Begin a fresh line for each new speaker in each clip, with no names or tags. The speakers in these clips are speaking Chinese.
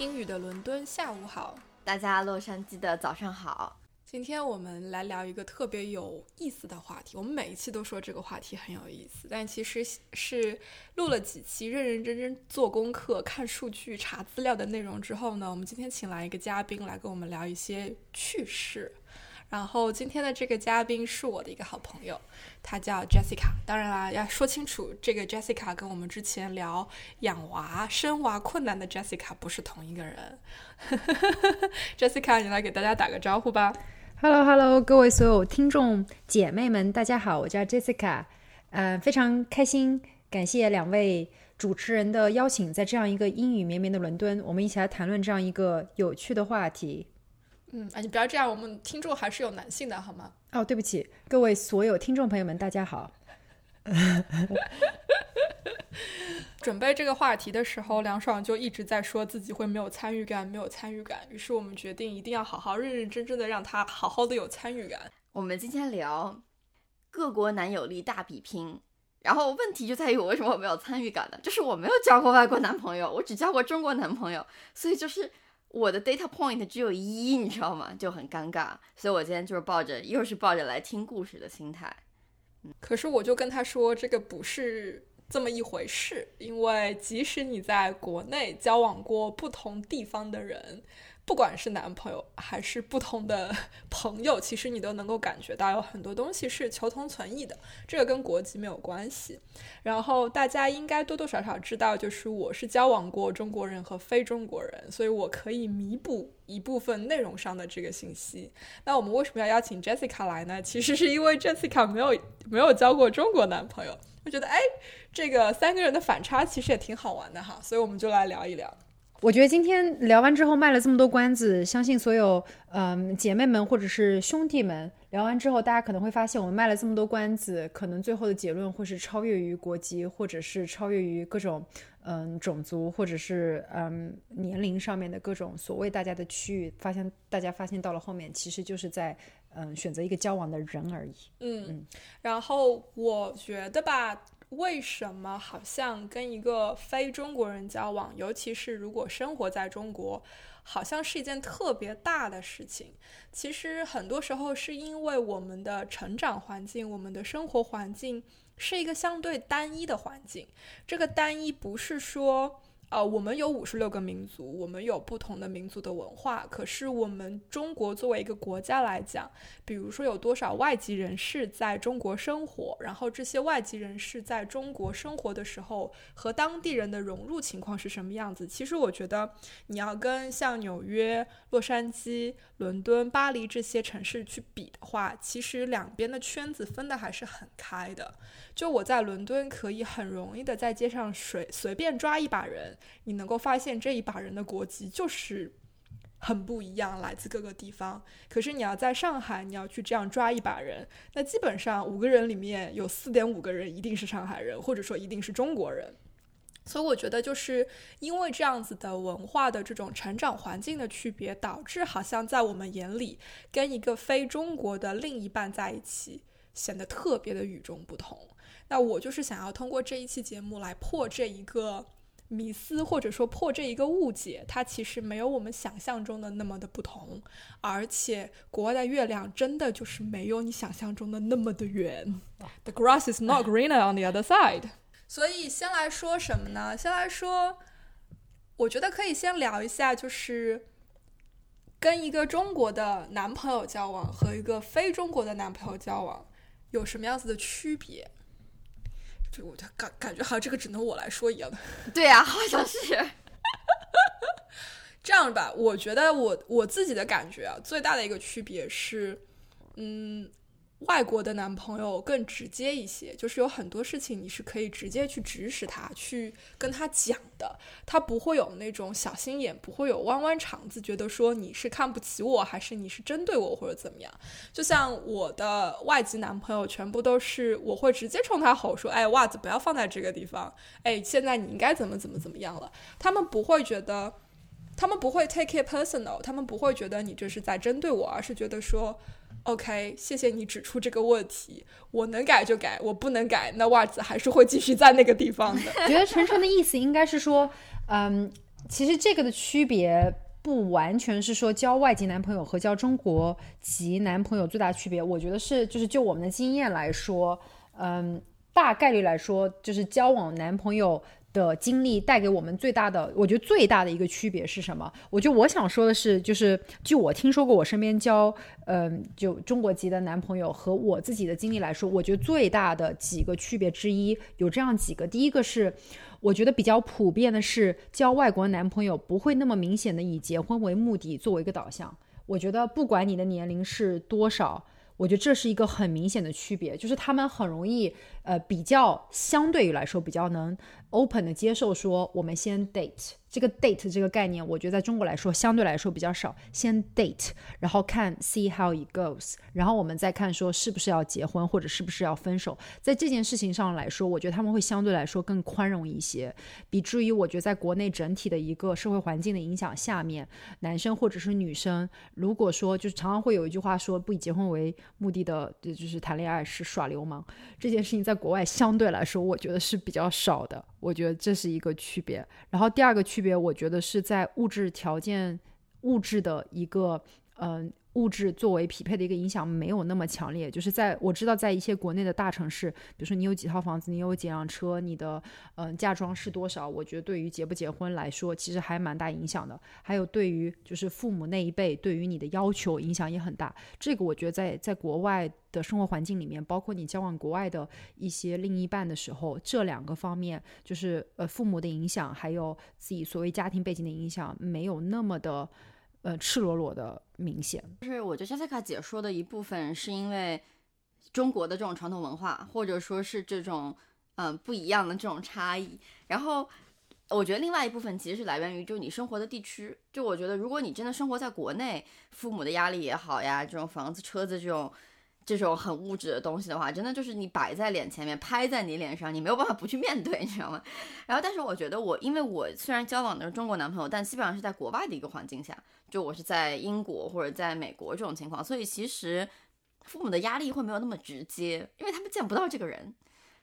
英语的伦敦，下午好，
大家洛杉矶的早上好。
今天我们来聊一个特别有意思的话题。我们每一期都说这个话题很有意思，但其实是录了几期认认真真做功课、看数据、查资料的内容之后呢，我们今天请来一个嘉宾来跟我们聊一些趣事。然后今天的这个嘉宾是我的一个好朋友，她叫 Jessica。当然啦，要说清楚，这个 Jessica 跟我们之前聊养娃、生娃困难的 Jessica 不是同一个人。Jessica，你来给大家打个招呼吧。
Hello，Hello，各位所有听众姐妹们，大家好，我叫 Jessica。呃，非常开心，感谢两位主持人的邀请，在这样一个阴雨绵绵的伦敦，我们一起来谈论这样一个有趣的话题。
嗯，啊，你不要这样，我们听众还是有男性的，好吗？
哦，对不起，各位所有听众朋友们，大家好。
准备这个话题的时候，梁爽就一直在说自己会没有参与感，没有参与感。于是我们决定一定要好好认认真真的让他好好的有参与感。
我们今天聊各国男友力大比拼，然后问题就在于我为什么没有参与感呢？就是我没有交过外国男朋友，我只交过中国男朋友，所以就是。我的 data point 只有一，你知道吗？就很尴尬，所以我今天就是抱着又是抱着来听故事的心态。
可是我就跟他说，这个不是这么一回事，因为即使你在国内交往过不同地方的人。不管是男朋友还是不同的 朋友，其实你都能够感觉到有很多东西是求同存异的，这个跟国籍没有关系。然后大家应该多多少少知道，就是我是交往过中国人和非中国人，所以我可以弥补一部分内容上的这个信息。那我们为什么要邀请 Jessica 来呢？其实是因为 Jessica 没有没有交过中国男朋友，我觉得哎，这个三个人的反差其实也挺好玩的哈，所以我们就来聊一聊。
我觉得今天聊完之后卖了这么多关子，相信所有嗯姐妹们或者是兄弟们聊完之后，大家可能会发现我们卖了这么多关子，可能最后的结论会是超越于国籍，或者是超越于各种嗯种族，或者是嗯年龄上面的各种所谓大家的区域。发现大家发现到了后面，其实就是在嗯选择一个交往的人而已。
嗯，然后我觉得吧。为什么好像跟一个非中国人交往，尤其是如果生活在中国，好像是一件特别大的事情？其实很多时候是因为我们的成长环境、我们的生活环境是一个相对单一的环境。这个单一不是说。呃，我们有五十六个民族，我们有不同的民族的文化。可是我们中国作为一个国家来讲，比如说有多少外籍人士在中国生活，然后这些外籍人士在中国生活的时候和当地人的融入情况是什么样子？其实我觉得你要跟像纽约、洛杉矶、伦敦、巴黎这些城市去比的话，其实两边的圈子分的还是很开的。就我在伦敦可以很容易的在街上随随便抓一把人。你能够发现这一把人的国籍就是很不一样，来自各个地方。可是你要在上海，你要去这样抓一把人，那基本上五个人里面有四点五个人一定是上海人，或者说一定是中国人。所以我觉得就是因为这样子的文化的这种成长环境的区别，导致好像在我们眼里，跟一个非中国的另一半在一起显得特别的与众不同。那我就是想要通过这一期节目来破这一个。迷思或者说破这一个误解，它其实没有我们想象中的那么的不同，而且国外的月亮真的就是没有你想象中的那么的圆。The grass is not greener on the other side。所以先来说什么呢？先来说，我觉得可以先聊一下，就是跟一个中国的男朋友交往和一个非中国的男朋友交往有什么样子的区别。就我就感感觉好像这个只能我来说一样的，
对呀，好像是。
这样吧，我觉得我我自己的感觉啊，最大的一个区别是，嗯，外国的男朋友更直接一些，就是有很多事情你是可以直接去指使他，去跟他讲的，他不会有那种小心眼，不会有弯弯肠子，觉得说你是看不起我，还是你是针对我，或者怎么样。就像我的外籍男朋友，全部都是我会直接冲他吼说：“哎，袜子不要放在这个地方，哎，现在你应该怎么怎么怎么样了。”他们不会觉得，他们不会 take it personal，他们不会觉得你这是在针对我，而是觉得说。OK，谢谢你指出这个问题，我能改就改，我不能改，那袜子还是会继续在那个地方的。
觉得晨晨的意思应该是说，嗯，其实这个的区别不完全是说交外籍男朋友和交中国籍男朋友最大区别，我觉得是就是就我们的经验来说，嗯，大概率来说就是交往男朋友。的经历带给我们最大的，我觉得最大的一个区别是什么？我觉得我想说的是，就是据我听说过，我身边交，嗯，就中国籍的男朋友和我自己的经历来说，我觉得最大的几个区别之一有这样几个。第一个是，我觉得比较普遍的是，交外国男朋友不会那么明显的以结婚为目的作为一个导向。我觉得不管你的年龄是多少。我觉得这是一个很明显的区别，就是他们很容易，呃，比较相对于来说比较能 open 的接受说，我们先 date。这个 date 这个概念，我觉得在中国来说相对来说比较少。先 date，然后看 see how it goes，然后我们再看说是不是要结婚或者是不是要分手。在这件事情上来说，我觉得他们会相对来说更宽容一些。比至于我觉得在国内整体的一个社会环境的影响下面，男生或者是女生，如果说就是常常会有一句话说不以结婚为目的的，就是谈恋爱是耍流氓。这件事情在国外相对来说，我觉得是比较少的。我觉得这是一个区别。然后第二个区别，我觉得是在物质条件、物质的一个，嗯。物质作为匹配的一个影响没有那么强烈，就是在我知道，在一些国内的大城市，比如说你有几套房子，你有几辆车，你的嗯嫁妆是多少，我觉得对于结不结婚来说，其实还蛮大影响的。还有对于就是父母那一辈对于你的要求影响也很大。这个我觉得在在国外的生活环境里面，包括你交往国外的一些另一半的时候，这两个方面就是呃父母的影响，还有自己所谓家庭背景的影响，没有那么的。呃，赤裸裸的明显，
就是我觉得 Jessica 姐说的一部分是因为中国的这种传统文化，或者说是这种嗯不一样的这种差异。然后我觉得另外一部分其实是来源于就你生活的地区。就我觉得如果你真的生活在国内，父母的压力也好呀，这种房子、车子这种。这种很物质的东西的话，真的就是你摆在脸前面，拍在你脸上，你没有办法不去面对，你知道吗？然后，但是我觉得我，因为我虽然交往的是中国男朋友，但基本上是在国外的一个环境下，就我是在英国或者在美国这种情况，所以其实父母的压力会没有那么直接，因为他们见不到这个人。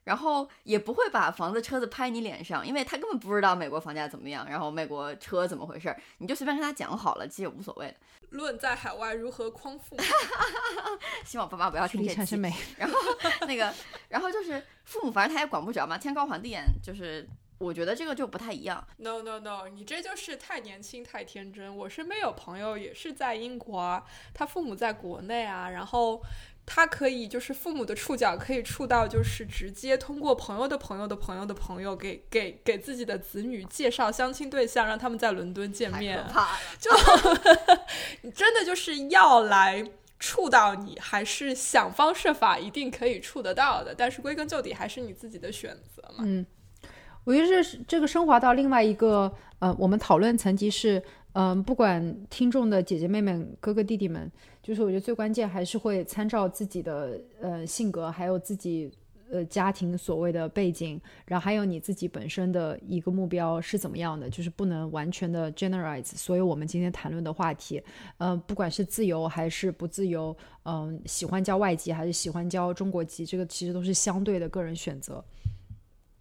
然后也不会把房子车子拍你脸上，因为他根本不知道美国房价怎么样，然后美国车怎么回事儿，你就随便跟他讲好了，其实也无所谓的。
论在海外如何匡父，
希望爸妈不要听这期。然后那个，然后就是父母，反正他也管不着嘛，天高皇帝远，就是我觉得这个就不太一样。
No no no，你这就是太年轻太天真。我身边有朋友也是在英国啊，他父母在国内啊，然后。他可以就是父母的触角可以触到，就是直接通过朋友的朋友的朋友的朋友给给给自己的子女介绍相亲对象，让他们在伦敦见面。就 你真的就是要来触到你，还是想方设法一定可以触得到的？但是归根究底还是你自己的选择嘛。
嗯，我觉得这是这个升华到另外一个呃，我们讨论层级是。嗯，不管听众的姐姐妹妹、哥哥弟弟们，就是我觉得最关键还是会参照自己的呃性格，还有自己呃家庭所谓的背景，然后还有你自己本身的一个目标是怎么样的，就是不能完全的 generalize。所以我们今天谈论的话题，嗯，不管是自由还是不自由，嗯，喜欢交外籍还是喜欢交中国籍，这个其实都是相对的个人选择。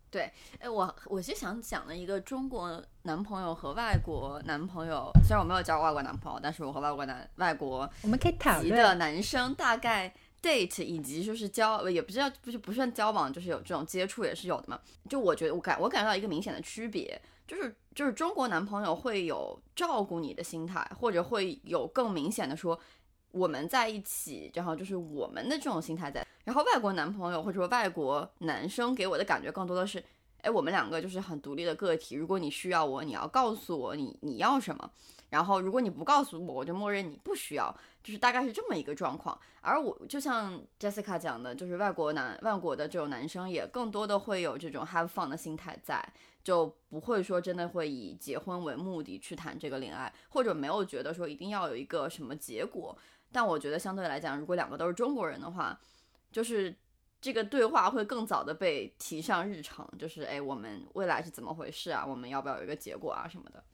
对，哎，我我是想讲的一个中国男朋友和外国男朋友，虽然我没有交过外国男朋友，但是我和外国男外国
我们可以谈
的男生大概 date 以及就是交，也不知道不是不算交往，就是有这种接触也是有的嘛。就我觉得我感我感觉到一个明显的区别，就是就是中国男朋友会有照顾你的心态，或者会有更明显的说。我们在一起，然后就是我们的这种心态在。然后外国男朋友或者说外国男生给我的感觉更多的是，哎，我们两个就是很独立的个体。如果你需要我，你要告诉我你你要什么。然后如果你不告诉我，我就默认你不需要，就是大概是这么一个状况。而我就像 Jessica 讲的，就是外国男外国的这种男生也更多的会有这种 have fun 的心态在，就不会说真的会以结婚为目的去谈这个恋爱，或者没有觉得说一定要有一个什么结果。但我觉得相对来讲，如果两个都是中国人的话，就是这个对话会更早的被提上日程，就是哎，我们未来是怎么回事啊？我们要不要有一个结果啊什么的？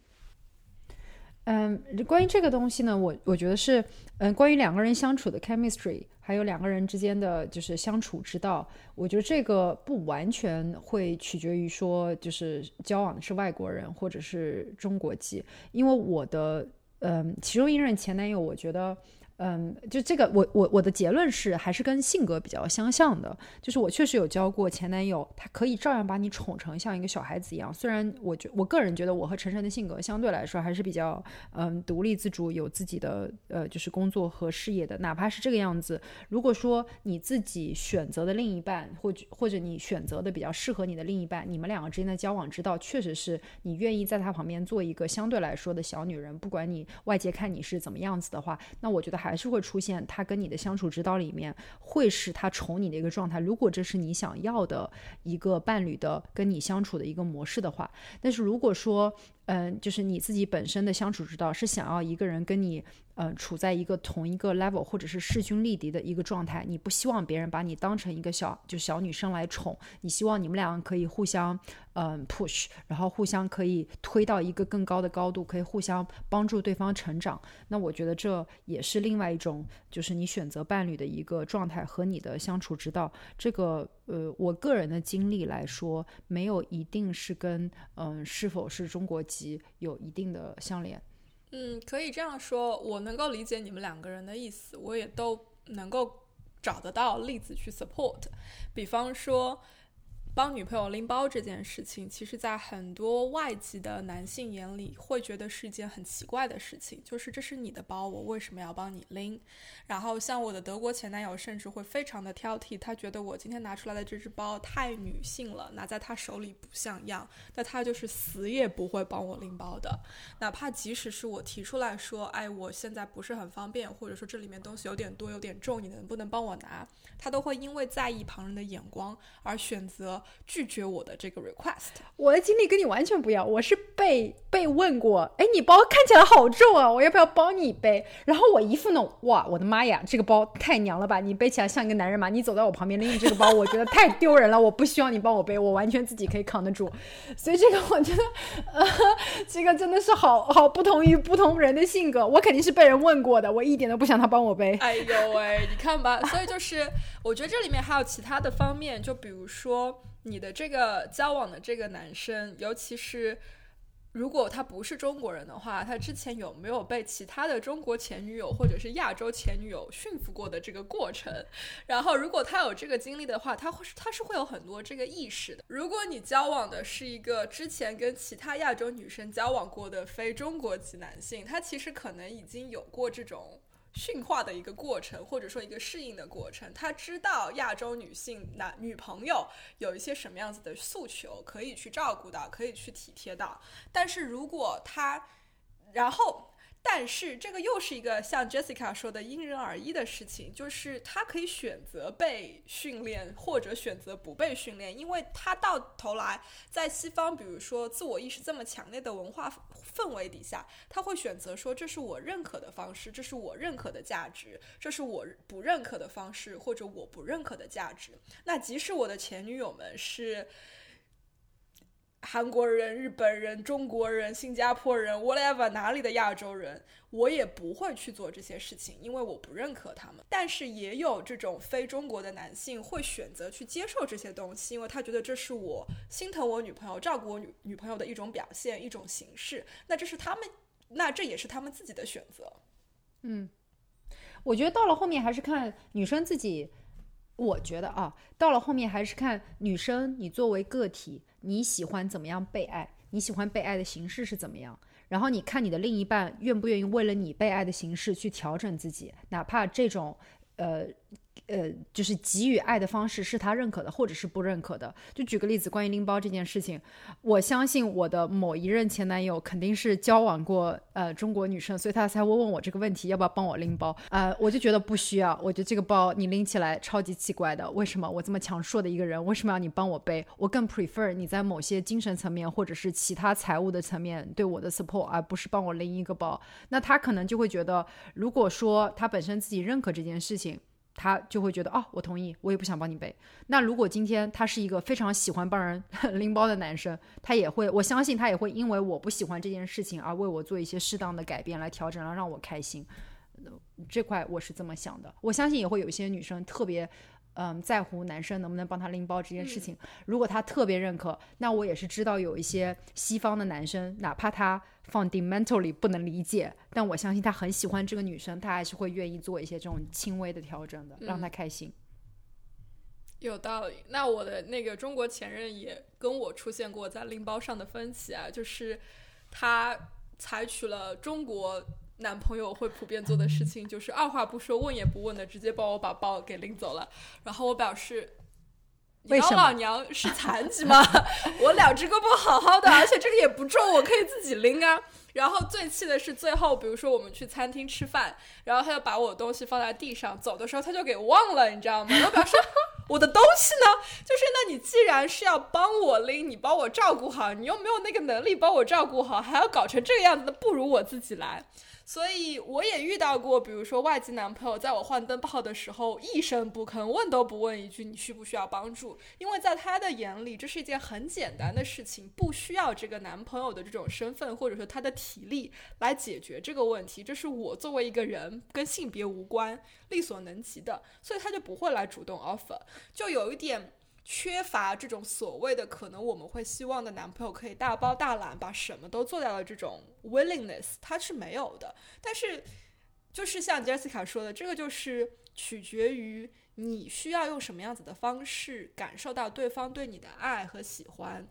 嗯，关于这个东西呢，我我觉得是，嗯，关于两个人相处的 chemistry，还有两个人之间的就是相处之道，我觉得这个不完全会取决于说，就是交往的是外国人或者是中国籍，因为我的，嗯，其中一任前男友，我觉得。嗯，就这个，我我我的结论是，还是跟性格比较相像的。就是我确实有交过前男友，他可以照样把你宠成像一个小孩子一样。虽然我觉我个人觉得我和晨晨的性格相对来说还是比较嗯独立自主，有自己的呃就是工作和事业的。哪怕是这个样子，如果说你自己选择的另一半，或者或者你选择的比较适合你的另一半，你们两个之间的交往之道，确实是你愿意在他旁边做一个相对来说的小女人，不管你外界看你是怎么样子的话，那我觉得还。是会出现，他跟你的相处之道里面会是他宠你的一个状态。如果这是你想要的一个伴侣的跟你相处的一个模式的话，但是如果说，嗯，就是你自己本身的相处之道是想要一个人跟你。呃，处在一个同一个 level，或者是势均力敌的一个状态，你不希望别人把你当成一个小就小女生来宠，你希望你们两个可以互相嗯 push，然后互相可以推到一个更高的高度，可以互相帮助对方成长。那我觉得这也是另外一种，就是你选择伴侣的一个状态和你的相处之道。这个呃，我个人的经历来说，没有一定是跟嗯是否是中国籍有一定的相连。
嗯，可以这样说，我能够理解你们两个人的意思，我也都能够找得到例子去 support，比方说。帮女朋友拎包这件事情，其实，在很多外籍的男性眼里，会觉得是一件很奇怪的事情。就是这是你的包，我为什么要帮你拎？然后，像我的德国前男友，甚至会非常的挑剔，他觉得我今天拿出来的这只包太女性了，拿在他手里不像样。那他就是死也不会帮我拎包的，哪怕即使是我提出来说，哎，我现在不是很方便，或者说这里面东西有点多、有点重，你能不能帮我拿？他都会因为在意旁人的眼光而选择。拒绝我的这个 request，
我的经历跟你完全不一样。我是被被问过，哎，你包看起来好重啊，我要不要帮你背？然后我一副那种，哇，我的妈呀，这个包太娘了吧！你背起来像一个男人吗？你走在我旁边拎着这个包，我觉得太丢人了。我不需要你帮我背，我完全自己可以扛得住。所以这个我觉得，呃，这个真的是好好不同于不同人的性格。我肯定是被人问过的，我一点都不想他帮我背。
哎呦喂，你看吧，所以就是我觉得这里面还有其他的方面，就比如说。你的这个交往的这个男生，尤其是如果他不是中国人的话，他之前有没有被其他的中国前女友或者是亚洲前女友驯服过的这个过程？然后，如果他有这个经历的话，他会他是会有很多这个意识的。如果你交往的是一个之前跟其他亚洲女生交往过的非中国籍男性，他其实可能已经有过这种。驯化的一个过程，或者说一个适应的过程，他知道亚洲女性男女朋友有一些什么样子的诉求，可以去照顾到，可以去体贴到。但是如果他，然后。但是这个又是一个像 Jessica 说的因人而异的事情，就是他可以选择被训练或者选择不被训练，因为他到头来在西方，比如说自我意识这么强烈的文化氛围底下，他会选择说这是我认可的方式，这是我认可的价值，这是我不认可的方式或者我不认可的价值。那即使我的前女友们是。韩国人、日本人、中国人、新加坡人，whatever，哪里的亚洲人，我也不会去做这些事情，因为我不认可他们。但是也有这种非中国的男性会选择去接受这些东西，因为他觉得这是我心疼我女朋友、照顾我女女朋友的一种表现、一种形式。那这是他们，那这也是他们自己的选择。
嗯，我觉得到了后面还是看女生自己。我觉得啊，到了后面还是看女生，你作为个体，你喜欢怎么样被爱？你喜欢被爱的形式是怎么样？然后你看你的另一半愿不愿意为了你被爱的形式去调整自己，哪怕这种，呃，呃，就是给予爱的方式是他认可的，或者是不认可的。就举个例子，关于拎包这件事情，我相信我的某一任前男友肯定是交往过呃中国女生，所以他才会问我这个问题，要不要帮我拎包？呃，我就觉得不需要，我觉得这个包你拎起来超级奇怪的，为什么我这么强硕的一个人，为什么要你帮我背？我更 prefer 你在某些精神层面或者是其他财务的层面对我的 support，而不是帮我拎一个包。那他可能就会觉得，如果说他本身自己认可这件事情。他就会觉得哦，我同意，我也不想帮你背。那如果今天他是一个非常喜欢帮人 拎包的男生，他也会，我相信他也会因为我不喜欢这件事情而为我做一些适当的改变来调整，然后让我开心。这块我是这么想的。我相信也会有一些女生特别。嗯，在乎男生能不能帮她拎包这件事情，如果他特别认可，那我也是知道有一些西方的男生，哪怕他 fundamentally 不能理解，但我相信他很喜欢这个女生，他还是会愿意做一些这种轻微的调整的，让他开心。
有道理。那我的那个中国前任也跟我出现过在拎包上的分歧啊，就是他采取了中国。男朋友会普遍做的事情就是二话不说、问也不问的直接帮我把包给拎走了。然后我表示，你当老娘是残疾吗？我两只胳膊好好的，而且这个也不重，我可以自己拎啊。然后最气的是最后，比如说我们去餐厅吃饭，然后他就把我东西放在地上，走的时候他就给忘了，你知道吗？我表示 我的东西呢？就是那你既然是要帮我拎，你帮我照顾好，你又没有那个能力帮我照顾好，还要搞成这个样子，那不如我自己来。所以我也遇到过，比如说外籍男朋友在我换灯泡的时候一声不吭，问都不问一句你需不需要帮助，因为在他的眼里这是一件很简单的事情，不需要这个男朋友的这种身份或者说他的体力来解决这个问题，这是我作为一个人跟性别无关，力所能及的，所以他就不会来主动 offer，就有一点。缺乏这种所谓的可能，我们会希望的男朋友可以大包大揽，把什么都做掉的这种 willingness，他是没有的。但是，就是像 Jessica 说的，这个就是取决于你需要用什么样子的方式感受到对方对你的爱和喜欢，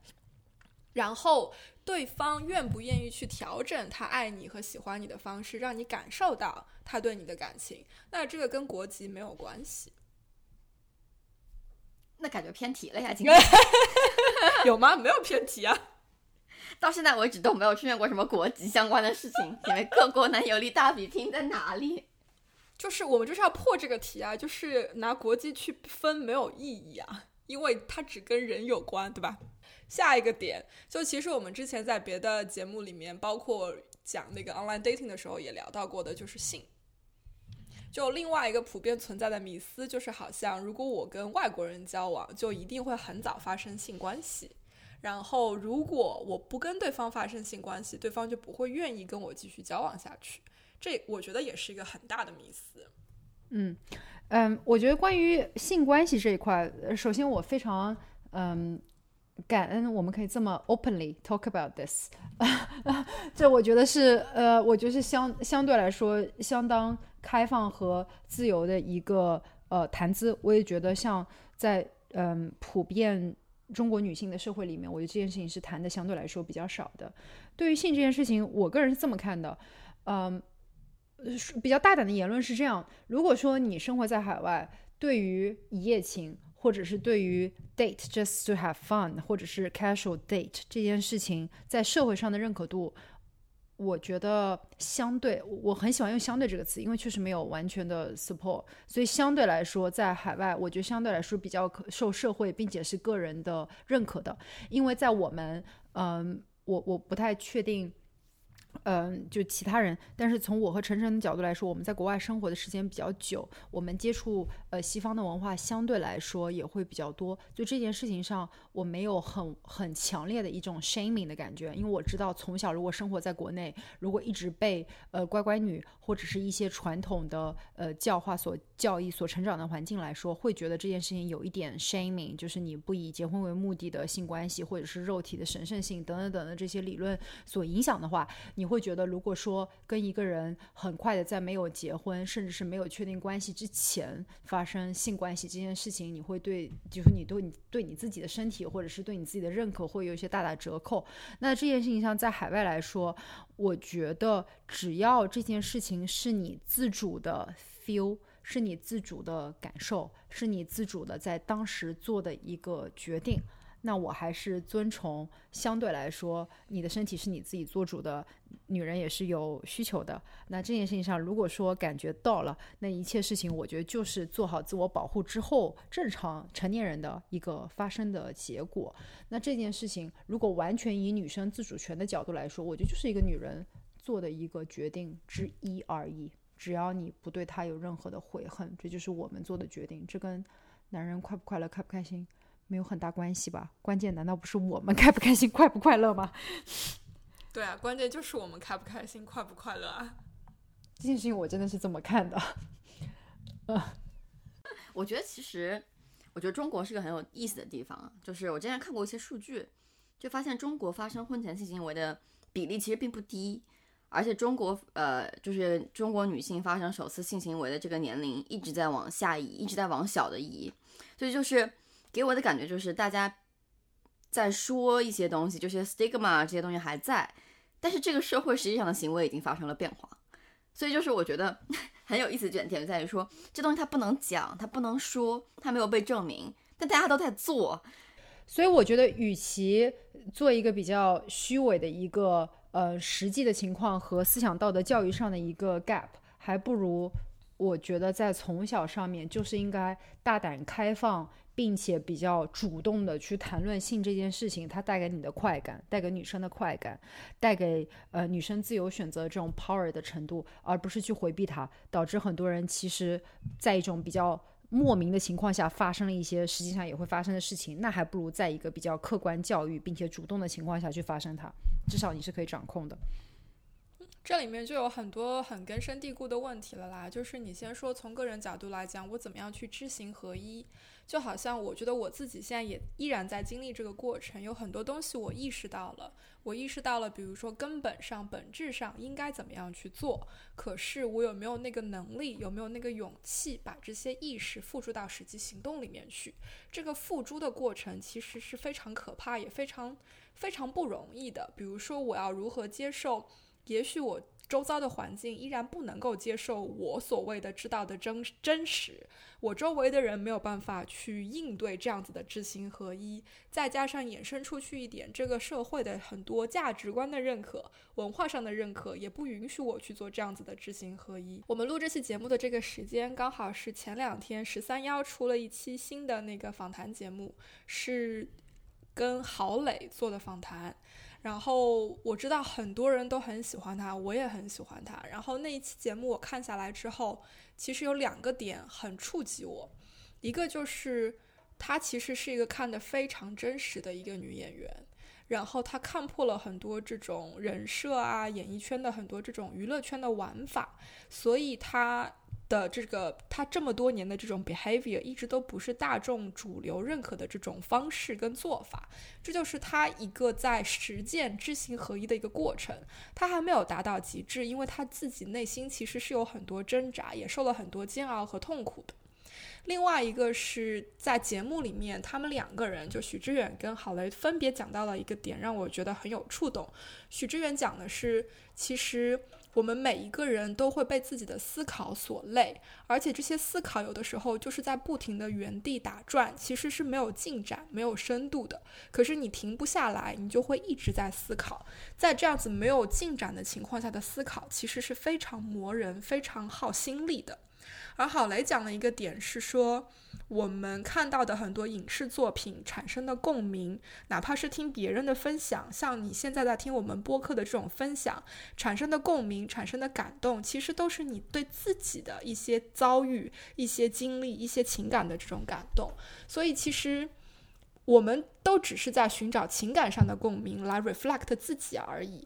然后对方愿不愿意去调整他爱你和喜欢你的方式，让你感受到他对你的感情。那这个跟国籍没有关系。
那感觉偏题了呀，今天
有吗？没有偏题啊，
到现在为止都没有出现过什么国籍相关的事情，因为各国男友力大比拼在哪里？
就是我们就是要破这个题啊，就是拿国籍去分没有意义啊，因为它只跟人有关，对吧？下一个点，就其实我们之前在别的节目里面，包括讲那个 online dating 的时候也聊到过的，就是性。就另外一个普遍存在的迷思，就是好像如果我跟外国人交往，就一定会很早发生性关系。然后如果我不跟对方发生性关系，对方就不会愿意跟我继续交往下去。这我觉得也是一个很大的迷思。
嗯嗯，我觉得关于性关系这一块，首先我非常嗯。感恩我们可以这么 openly talk about this，这我觉得是呃，我觉得是相相对来说相当开放和自由的一个呃谈资。我也觉得像在嗯普遍中国女性的社会里面，我觉得这件事情是谈的相对来说比较少的。对于性这件事情，我个人是这么看的，嗯，比较大胆的言论是这样：如果说你生活在海外，对于一夜情。或者是对于 date just to have fun，或者是 casual date 这件事情在社会上的认可度，我觉得相对我很喜欢用“相对”这个词，因为确实没有完全的 support，所以相对来说，在海外，我觉得相对来说比较可受社会并且是个人的认可的，因为在我们，嗯，我我不太确定。嗯，就其他人，但是从我和晨晨的角度来说，我们在国外生活的时间比较久，我们接触呃西方的文化相对来说也会比较多。就这件事情上，我没有很很强烈的一种 shaming 的感觉，因为我知道从小如果生活在国内，如果一直被呃乖乖女或者是一些传统的呃教化所教育所成长的环境来说，会觉得这件事情有一点 shaming，就是你不以结婚为目的的性关系，或者是肉体的神圣性等等等的这些理论所影响的话，你。会觉得，如果说跟一个人很快的在没有结婚，甚至是没有确定关系之前发生性关系这件事情，你会对，就是你对你对你自己的身体，或者是对你自己的认可，会有一些大打折扣。那这件事情上，在海外来说，我觉得只要这件事情是你自主的 feel。是你自主的感受，是你自主的在当时做的一个决定。那我还是遵从相对来说，你的身体是你自己做主的，女人也是有需求的。那这件事情上，如果说感觉到了，那一切事情，我觉得就是做好自我保护之后，正常成年人的一个发生的结果。那这件事情，如果完全以女生自主权的角度来说，我觉得就是一个女人做的一个决定之一而已。只要你不对她有任何的悔恨，这就是我们做的决定。这跟男人快不快乐、开不开心。没有很大关系吧？关键难道不是我们开不开心、快不快乐吗？
对啊，关键就是我们开不开心、快不快乐啊！
这件事情我真的是这么看的。
嗯，我觉得其实，我觉得中国是个很有意思的地方。就是我之前看过一些数据，就发现中国发生婚前性行为的比例其实并不低，而且中国呃，就是中国女性发生首次性行为的这个年龄一直在往下移，一直在往小的移，所以就是。给我的感觉就是大家在说一些东西，就是 stigma 这些东西还在，但是这个社会实际上的行为已经发生了变化，所以就是我觉得 很有意思的点点在于说，这东西它不能讲，它不能说，它没有被证明，但大家都在做，
所以我觉得与其做一个比较虚伪的一个呃实际的情况和思想道德教育上的一个 gap，还不如我觉得在从小上面就是应该大胆开放。并且比较主动的去谈论性这件事情，它带给你的快感，带给女生的快感，带给呃女生自由选择这种 power 的程度，而不是去回避它，导致很多人其实在一种比较莫名的情况下发生了一些实际上也会发生的事情，那还不如在一个比较客观教育并且主动的情况下去发生它，至少你是可以掌控的。
这里面就有很多很根深蒂固的问题了啦，就是你先说从个人角度来讲，我怎么样去知行合一？就好像我觉得我自己现在也依然在经历这个过程，有很多东西我意识到了，我意识到了，比如说根本上、本质上应该怎么样去做，可是我有没有那个能力，有没有那个勇气把这些意识付诸到实际行动里面去？这个付诸的过程其实是非常可怕，也非常非常不容易的。比如说，我要如何接受？也许我周遭的环境依然不能够接受我所谓的知道的真真实，我周围的人没有办法去应对这样子的知行合一，再加上衍生出去一点，这个社会的很多价值观的认可、文化上的认可，也不允许我去做这样子的知行合一。我们录这期节目的这个时间，刚好是前两天十三幺出了一期新的那个访谈节目，是跟郝磊做的访谈。然后我知道很多人都很喜欢她，我也很喜欢她。然后那一期节目我看下来之后，其实有两个点很触及我，一个就是她其实是一个看得非常真实的一个女演员，然后他看破了很多这种人设啊，演艺圈的很多这种娱乐圈的玩法，所以他。的这个，他这么多年的这种 behavior 一直都不是大众主流认可的这种方式跟做法，这就是他一个在实践知行合一的一个过程。他还没有达到极致，因为他自己内心其实是有很多挣扎，也受了很多煎熬和痛苦的。另外一个是在节目里面，他们两个人就许知远跟郝蕾分别讲到了一个点，让我觉得很有触动。许知远讲的是，其实。我们每一个人都会被自己的思考所累，而且这些思考有的时候就是在不停的原地打转，其实是没有进展、没有深度的。可是你停不下来，你就会一直在思考，在这样子没有进展的情况下的思考，其实是非常磨人、非常耗心力的。而郝雷讲了一个点是说。我们看到的很多影视作品产生的共鸣，哪怕是听别人的分享，像你现在在听我们播客的这种分享产生的共鸣、产生的感动，其实都是你对自己的一些遭遇、一些经历、一些情感的这种感动。所以，其实我们都只是在寻找情感上的共鸣，来 reflect 自己而已。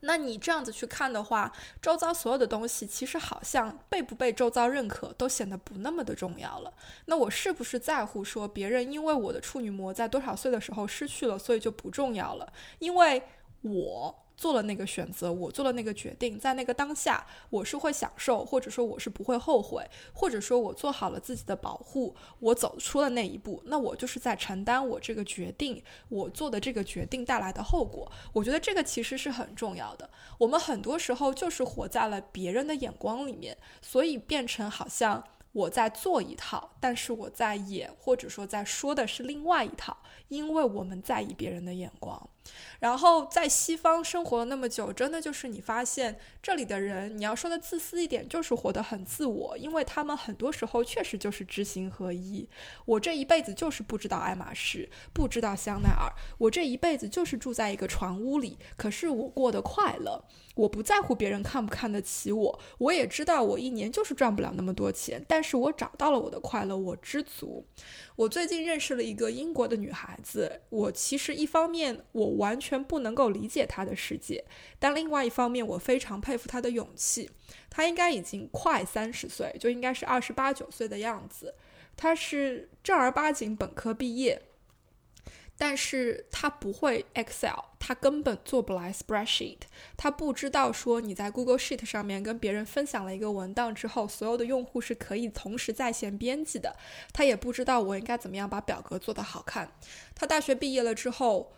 那你这样子去看的话，周遭所有的东西其实好像被不被周遭认可都显得不那么的重要了。那我是不是在乎说别人因为我的处女膜在多少岁的时候失去了，所以就不重要了？因为我。做了那个选择，我做了那个决定，在那个当下，我是会享受，或者说我是不会后悔，或者说我做好了自己的保护，我走出了那一步，那我就是在承担我这个决定，我做的这个决定带来的后果。我觉得这个其实是很重要的。我们很多时候就是活在了别人的眼光里面，所以变成好像我在做一套，但是我在演或者说在说的是另外一套，因为我们在意别人的眼光。然后在西方生活了那么久，真的就是你发现这里的人，你要说的自私一点，就是活得很自我，因为他们很多时候确实就是知行合一。我这一辈子就是不知道爱马仕，不知道香奈儿，我这一辈子就是住在一个船屋里，可是我过得快乐。我不在乎别人看不看得起我，我也知道我一年就是赚不了那么多钱，但是我找到了我的快乐，我知足。我最近认识了一个英国的女孩子，我其实一方面我完全不能够理解他的世界，但另外一方面我非常佩服他的勇气。他应该已经快三十岁，就应该是二十八九岁的样子。他是正儿八经本科毕业。但是他不会 Excel，他根本做不来 Spreadsheet，他不知道说你在 Google Sheet 上面跟别人分享了一个文档之后，所有的用户是可以同时在线编辑的。他也不知道我应该怎么样把表格做得好看。他大学毕业了之后。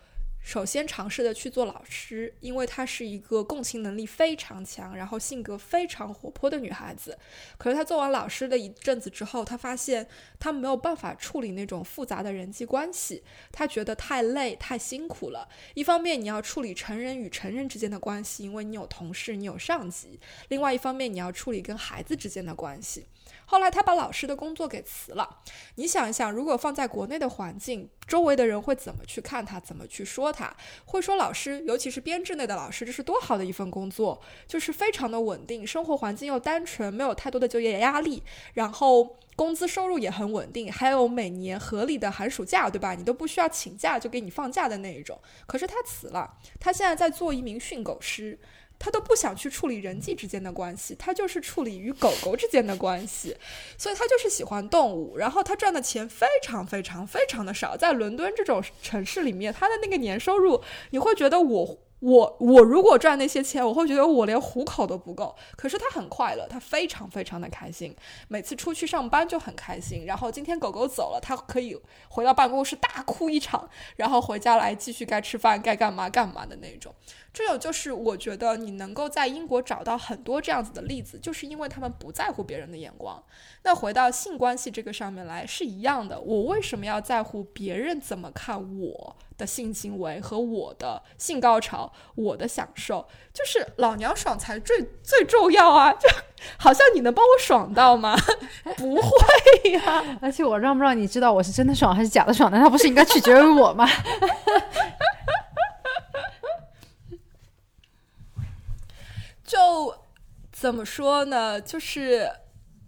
首先尝试的去做老师，因为她是一个共情能力非常强，然后性格非常活泼的女孩子。可是她做完老师的一阵子之后，她发现她没有办法处理那种复杂的人际关系，她觉得太累、太辛苦了。一方面你要处理成人与成人之间的关系，因为你有同事、你有上级；另外一方面你要处理跟孩子之间的关系。后来他把老师的工作给辞了。你想一想，如果放在国内的环境，周围的人会怎么去看他，怎么去说他？会说老师，尤其是编制内的老师，这是多好的一份工作，就是非常的稳定，生活环境又单纯，没有太多的就业压力，然后工资收入也很稳定，还有每年合理的寒暑假，对吧？你都不需要请假就给你放假的那一种。可是他辞了，他现在在做一名训狗师。他都不想去处理人际之间的关系，他就是处理与狗狗之间的关系，所以他就是喜欢动物。然后他赚的钱非常非常非常的少，在伦敦这种城市里面，他的那个年收入，你会觉得我。我我如果赚那些钱，我会觉得我连糊口都不够。可是他很快乐，他非常非常的开心，每次出去上班就很开心。然后今天狗狗走了，他可以回到办公室大哭一场，然后回家来继续该吃饭该干嘛干嘛的那种。这种就是我觉得你能够在英国找到很多这样子的例子，就是因为他们不在乎别人的眼光。那回到性关系这个上面来是一样的，我为什么要在乎别人怎么看我？的性行为和我的性高潮，我的享受就是老娘爽才最最重要啊！就好像你能帮我爽到吗？不会呀！
而且我让不让你知道我是真的爽还是假的爽？难道不是应该取决于我吗？
就怎么说呢？就是。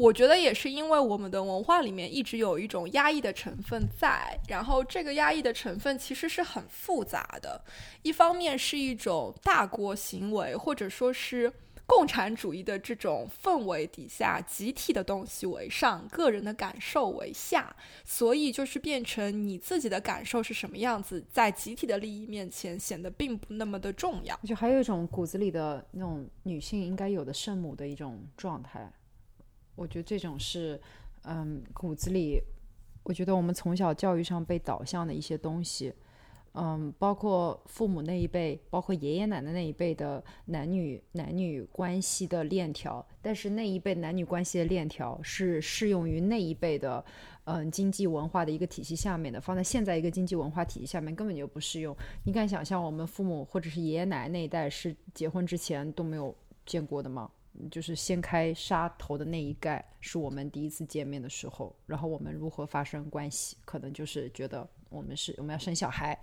我觉得也是因为我们的文化里面一直有一种压抑的成分在，然后这个压抑的成分其实是很复杂的。一方面是一种大国行为，或者说是共产主义的这种氛围底下，集体的东西为上，个人的感受为下，所以就是变成你自己的感受是什么样子，在集体的利益面前显得并不那么的重要。
就还有一种骨子里的那种女性应该有的圣母的一种状态。我觉得这种是，嗯，骨子里，我觉得我们从小教育上被导向的一些东西，嗯，包括父母那一辈，包括爷爷奶奶那一辈的男女男女关系的链条，但是那一辈男女关系的链条是适用于那一辈的，嗯，经济文化的一个体系下面的，放在现在一个经济文化体系下面根本就不适用。你敢想象我们父母或者是爷爷奶奶那一代是结婚之前都没有见过的吗？就是掀开纱头的那一盖，是我们第一次见面的时候。然后我们如何发生关系，可能就是觉得我们是我们要生小孩，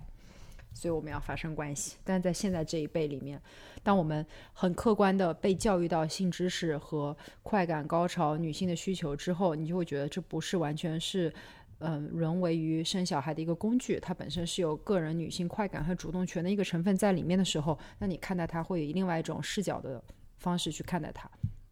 所以我们要发生关系。但在现在这一辈里面，当我们很客观的被教育到性知识和快感、高潮、女性的需求之后，你就会觉得这不是完全是嗯沦为于生小孩的一个工具，它本身是有个人女性快感和主动权的一个成分在里面的时候，那你看待它会以另外一种视角的。方式去看待它，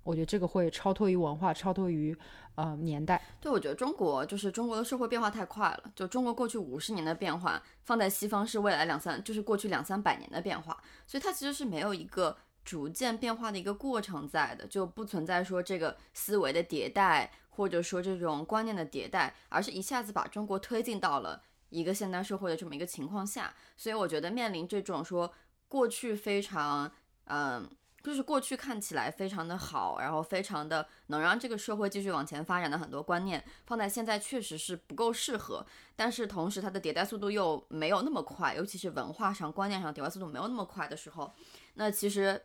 我觉得这个会超脱于文化，超脱于呃年代。
对，我觉得中国就是中国的社会变化太快了，就中国过去五十年的变化，放在西方是未来两三，就是过去两三百年的变化，所以它其实是没有一个逐渐变化的一个过程在的，就不存在说这个思维的迭代，或者说这种观念的迭代，而是一下子把中国推进到了一个现代社会的这么一个情况下，所以我觉得面临这种说过去非常嗯。就是过去看起来非常的好，然后非常的能让这个社会继续往前发展的很多观念，放在现在确实是不够适合。但是同时它的迭代速度又没有那么快，尤其是文化上、观念上迭代速度没有那么快的时候，那其实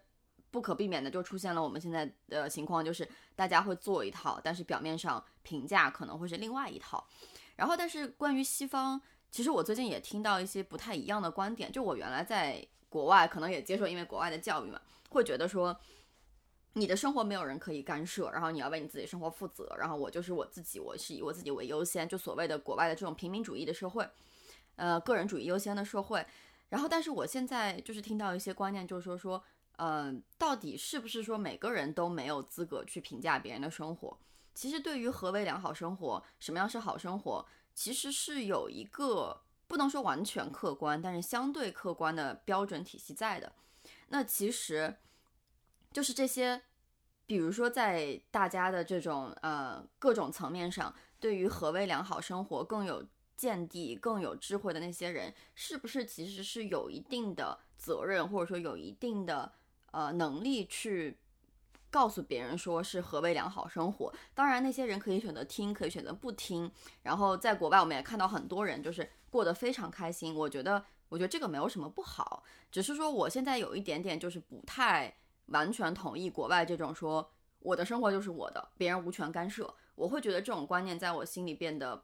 不可避免的就出现了我们现在的情况，就是大家会做一套，但是表面上评价可能会是另外一套。然后，但是关于西方，其实我最近也听到一些不太一样的观点，就我原来在。国外可能也接受，因为国外的教育嘛，会觉得说，你的生活没有人可以干涉，然后你要为你自己生活负责，然后我就是我自己，我是以我自己为优先，就所谓的国外的这种平民主义的社会，呃，个人主义优先的社会。然后，但是我现在就是听到一些观念，就是说说，嗯，到底是不是说每个人都没有资格去评价别人的生活？其实，对于何为良好生活，什么样是好生活，其实是有一个。不能说完全客观，但是相对客观的标准体系在的。那其实就是这些，比如说在大家的这种呃各种层面上，对于何为良好生活更有见地、更有智慧的那些人，是不是其实是有一定的责任，或者说有一定的呃能力去告诉别人说是何为良好生活？当然，那些人可以选择听，可以选择不听。然后在国外，我们也看到很多人就是。过得非常开心，我觉得，我觉得这个没有什么不好，只是说我现在有一点点就是不太完全同意国外这种说我的生活就是我的，别人无权干涉。我会觉得这种观念在我心里变得，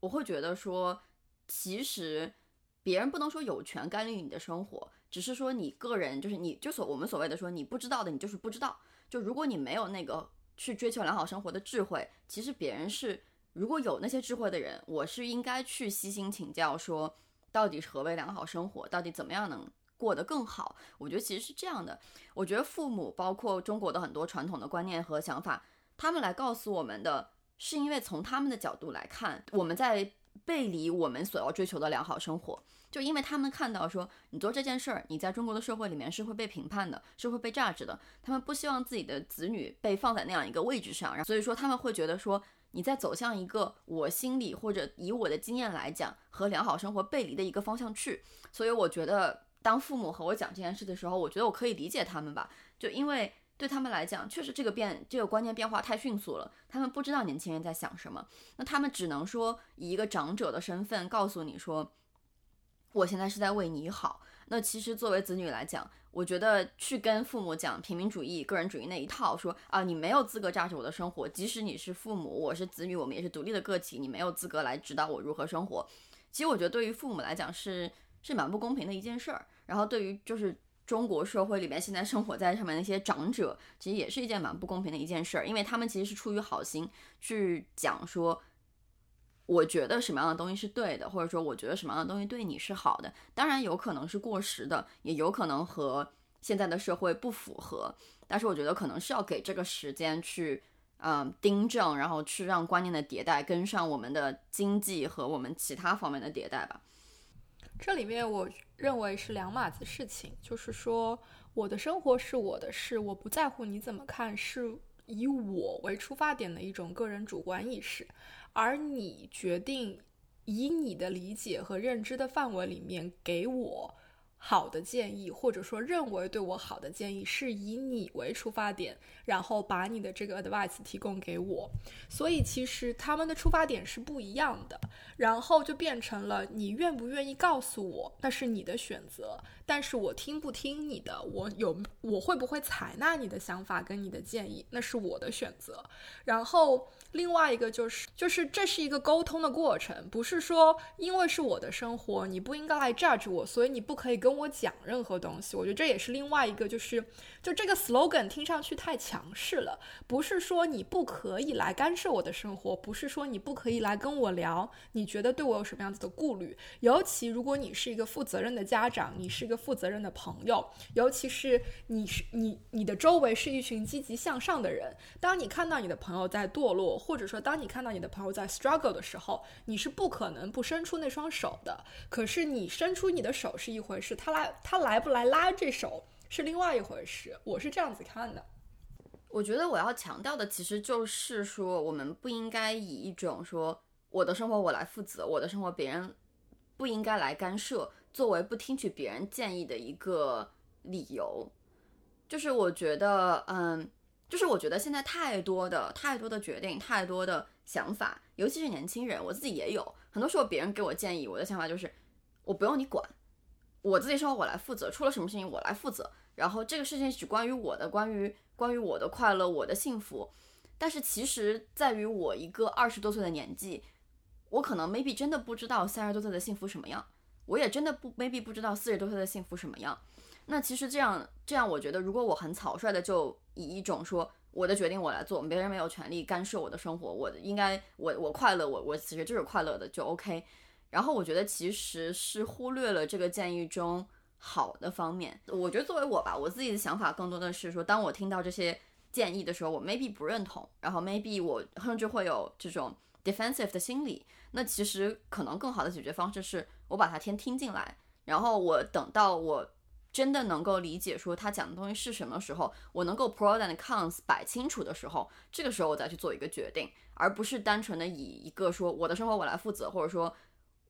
我会觉得说，其实别人不能说有权干预你的生活，只是说你个人就是你就所我们所谓的说你不知道的，你就是不知道。就如果你没有那个去追求良好生活的智慧，其实别人是。如果有那些智慧的人，我是应该去悉心请教，说到底何为良好生活，到底怎么样能过得更好？我觉得其实是这样的。我觉得父母，包括中国的很多传统的观念和想法，他们来告诉我们的，是因为从他们的角度来看，我们在背离我们所要追求的良好生活，就因为他们看到说，你做这件事儿，你在中国的社会里面是会被评判的，是会被榨汁的。他们不希望自己的子女被放在那样一个位置上，所以说他们会觉得说。你在走向一个我心里或者以我的经验来讲和良好生活背离的一个方向去，所以我觉得当父母和我讲这件事的时候，我觉得我可以理解他们吧，就因为对他们来讲，确实这个变这个观念变化太迅速了，他们不知道年轻人在想什么，那他们只能说以一个长者的身份告诉你说，我现在是在为你好。那其实作为子女来讲，我觉得去跟父母讲平民主义、个人主义那一套，说啊，你没有资格榨取我的生活，即使你是父母，我是子女，我们也是独立的个体，你没有资格来指导我如何生活。其实我觉得对于父母来讲是是蛮不公平的一件事儿。然后对于就是中国社会里面现在生活在上面那些长者，其实也是一件蛮不公平的一件事儿，因为他们其实是出于好心去讲说。我觉得什么样的东西是对的，或者说我觉得什么样的东西对你是好的，当然有可能是过时的，也有可能和现在的社会不符合。但是我觉得可能是要给这个时间去，嗯，订正，然后去让观念的迭代跟上我们的经济和我们其他方面的迭代吧。
这里面我认为是两码子事情，就是说我的生活是我的事，我不在乎你怎么看，是以我为出发点的一种个人主观意识。而你决定以你的理解和认知的范围里面给我。好的建议，或者说认为对我好的建议，是以你为出发点，然后把你的这个 advice 提供给我。所以其实他们的出发点是不一样的，然后就变成了你愿不愿意告诉我，那是你的选择。但是我听不听你的，我有我会不会采纳你的想法跟你的建议，那是我的选择。然后另外一个就是，就是这是一个沟通的过程，不是说因为是我的生活，你不应该来 judge 我，所以你不可以跟。我讲任何东西，我觉得这也是另外一个，就是就这个 slogan 听上去太强势了。不是说你不可以来干涉我的生活，不是说你不可以来跟我聊，你觉得对我有什么样子的顾虑？尤其如果你是一个负责任的家长，你是一个负责任的朋友，尤其是你是你你的周围是一群积极向上的人。当你看到你的朋友在堕落，或者说当你看到你的朋友在 struggle 的时候，你是不可能不伸出那双手的。可是你伸出你的手是一回事。他来，他来不来拉这手是另外一回事。我是这样子看的。
我觉得我要强调的其实就是说，我们不应该以一种说我的生活我来负责，我的生活别人不应该来干涉，作为不听取别人建议的一个理由。就是我觉得，嗯，就是我觉得现在太多的太多的决定，太多的想法，尤其是年轻人，我自己也有。很多时候别人给我建议，我的想法就是我不用你管，我自己生活我来负责，出了什么事情我来负责。然后这个事情只关于我的，关于关于我的快乐，我的幸福。但是其实在于我一个二十多岁的年纪，我可能 maybe 真的不知道三十多岁的幸福什么样，我也真的不 maybe 不知道四十多岁的幸福什么样。那其实这样这样，我觉得如果我很草率的就以一种说我的决定我来做，别人没有权利干涉我的生活，我应该我我快乐，我我其实就是快乐的就 OK。然后我觉得其实是忽略了这个建议中好的方面。我觉得作为我吧，我自己的想法更多的是说，当我听到这些建议的时候，我 maybe 不认同，然后 maybe 我甚至会有这种 defensive 的心理。那其实可能更好的解决方式是我把它先听进来，然后我等到我。真的能够理解说他讲的东西是什么时候，我能够 pro and cons 摆清楚的时候，这个时候我再去做一个决定，而不是单纯的以一个说我的生活我来负责，或者说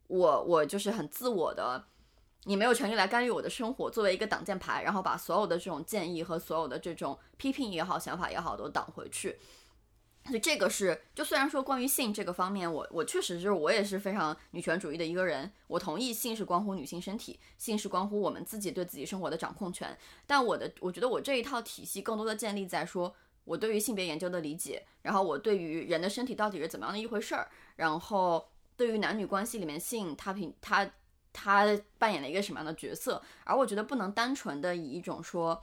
我我就是很自我的，你没有权利来干预我的生活，作为一个挡箭牌，然后把所有的这种建议和所有的这种批评也好、想法也好都挡回去。所以这个是，就虽然说关于性这个方面，我我确实就是我也是非常女权主义的一个人，我同意性是关乎女性身体，性是关乎我们自己对自己生活的掌控权。但我的我觉得我这一套体系更多的建立在说我对于性别研究的理解，然后我对于人的身体到底是怎么样的一回事儿，然后对于男女关系里面性它平它他扮演了一个什么样的角色，而我觉得不能单纯的以一种说，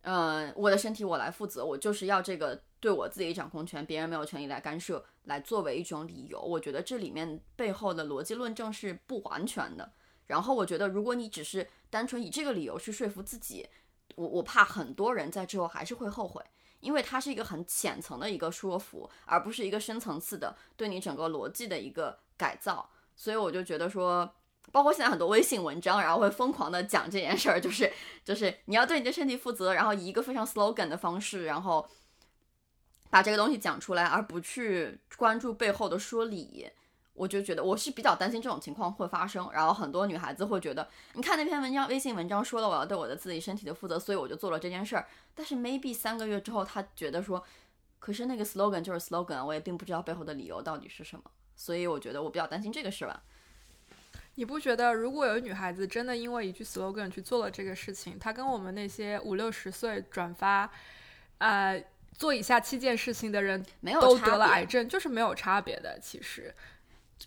嗯，我的身体我来负责，我就是要这个。对我自己掌控权，别人没有权利来干涉，来作为一种理由，我觉得这里面背后的逻辑论证是不完全的。然后我觉得，如果你只是单纯以这个理由去说服自己，我我怕很多人在之后还是会后悔，因为它是一个很浅层的一个说服，而不是一个深层次的对你整个逻辑的一个改造。所以我就觉得说，包括现在很多微信文章，然后会疯狂的讲这件事儿，就是就是你要对你的身体负责，然后以一个非常 slogan 的方式，然后。把这个东西讲出来，而不去关注背后的说理，我就觉得我是比较担心这种情况会发生。然后很多女孩子会觉得，你看那篇文章，微信文章说了我要对我的自己身体的负责，所以我就做了这件事儿。但是 maybe 三个月之后，她觉得说，可是那个 slogan 就是 slogan，我也并不知道背后的理由到底是什么。所以我觉得我比较担心这个事吧。
你不觉得如果有女孩子真的因为一句 slogan 去做了这个事情，她跟我们那些五六十岁转发，呃。做以下七件事情的人
没有
都得了癌症，就是没有差别的，其实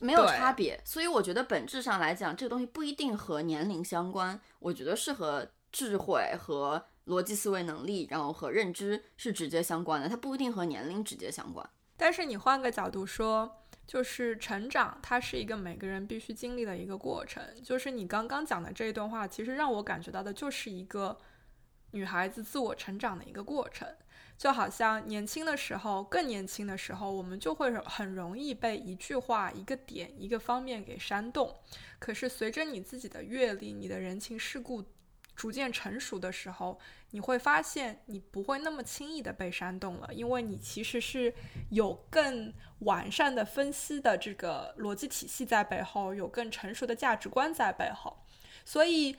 没有差别。所以我觉得本质上来讲，这个东西不一定和年龄相关，我觉得是和智慧和逻辑思维能力，然后和认知是直接相关的，它不一定和年龄直接相关。
但是你换个角度说，就是成长，它是一个每个人必须经历的一个过程。就是你刚刚讲的这一段话，其实让我感觉到的就是一个女孩子自我成长的一个过程。就好像年轻的时候，更年轻的时候，我们就会很容易被一句话、一个点、一个方面给煽动。可是随着你自己的阅历、你的人情世故逐渐成熟的时候，你会发现你不会那么轻易的被煽动了，因为你其实是有更完善的分析的这个逻辑体系在背后，有更成熟的价值观在背后，所以。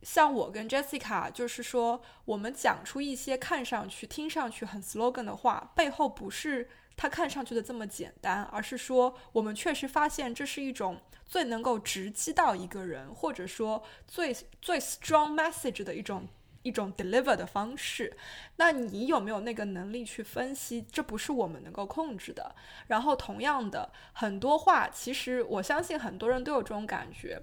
像我跟 Jessica，就是说，我们讲出一些看上去、听上去很 slogan 的话，背后不是它看上去的这么简单，而是说，我们确实发现这是一种最能够直击到一个人，或者说最最 strong message 的一种一种 deliver 的方式。那你有没有那个能力去分析？这不是我们能够控制的。然后，同样的，很多话，其实我相信很多人都有这种感觉。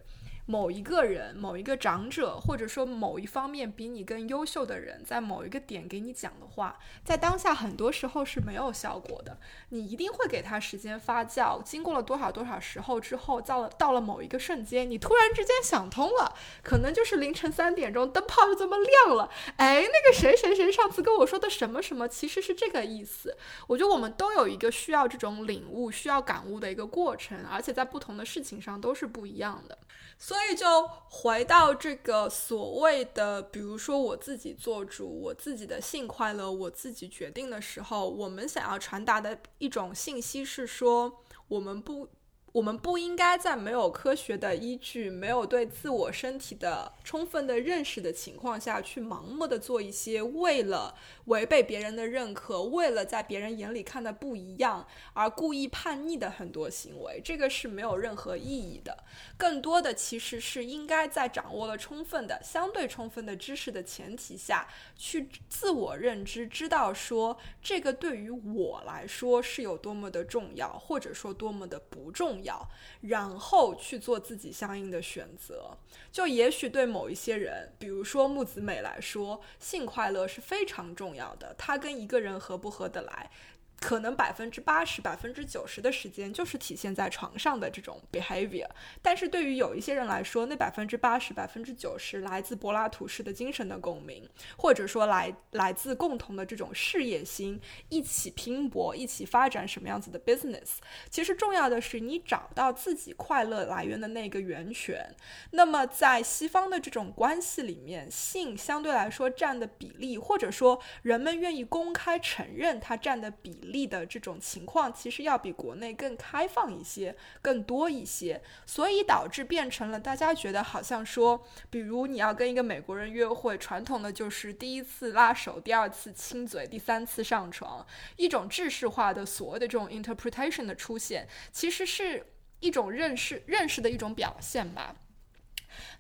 某一个人、某一个长者，或者说某一方面比你更优秀的人，在某一个点给你讲的话，在当下很多时候是没有效果的。你一定会给他时间发酵，经过了多少多少时候之后，到了到了某一个瞬间，你突然之间想通了，可能就是凌晨三点钟，灯泡就这么亮了。哎，那个谁谁谁上次跟我说的什么什么，其实是这个意思。我觉得我们都有一个需要这种领悟、需要感悟的一个过程，而且在不同的事情上都是不一样的。所以就回到这个所谓的，比如说我自己做主，我自己的性快乐，我自己决定的时候，我们想要传达的一种信息是说，我们不，我们不应该在没有科学的依据、没有对自我身体的充分的认识的情况下去盲目的做一些为了违背别人的认可、为了在别人眼里看的不一样而故意叛逆的很多行为，这个是没有任何意义的。更多的其实是应该在掌握了充分的、相对充分的知识的前提下去自我认知，知道说这个对于我来说是有多么的重要，或者说多么的不重要。然后去做自己相应的选择。就也许对某一些人，比如说木子美来说，性快乐是非常重要的。他跟一个人合不合得来。可能百分之八十、百分之九十的时间就是体现在床上的这种 behavior，但是对于有一些人来说，那百分之八十、百分之九十来自柏拉图式的精神的共鸣，或者说来来自共同的这种事业心，一起拼搏、一起发展什么样子的 business。其实重要的是你找到自己快乐来源的那个源泉。那么在西方的这种关系里面，性相对来说占的比例，或者说人们愿意公开承认它占的比。力的这种情况，其实要比国内更开放一些，更多一些，所以导致变成了大家觉得好像说，比如你要跟一个美国人约会，传统的就是第一次拉手，第二次亲嘴，第三次上床，一种制式化的所谓的这种 interpretation 的出现，其实是一种认识认识的一种表现吧。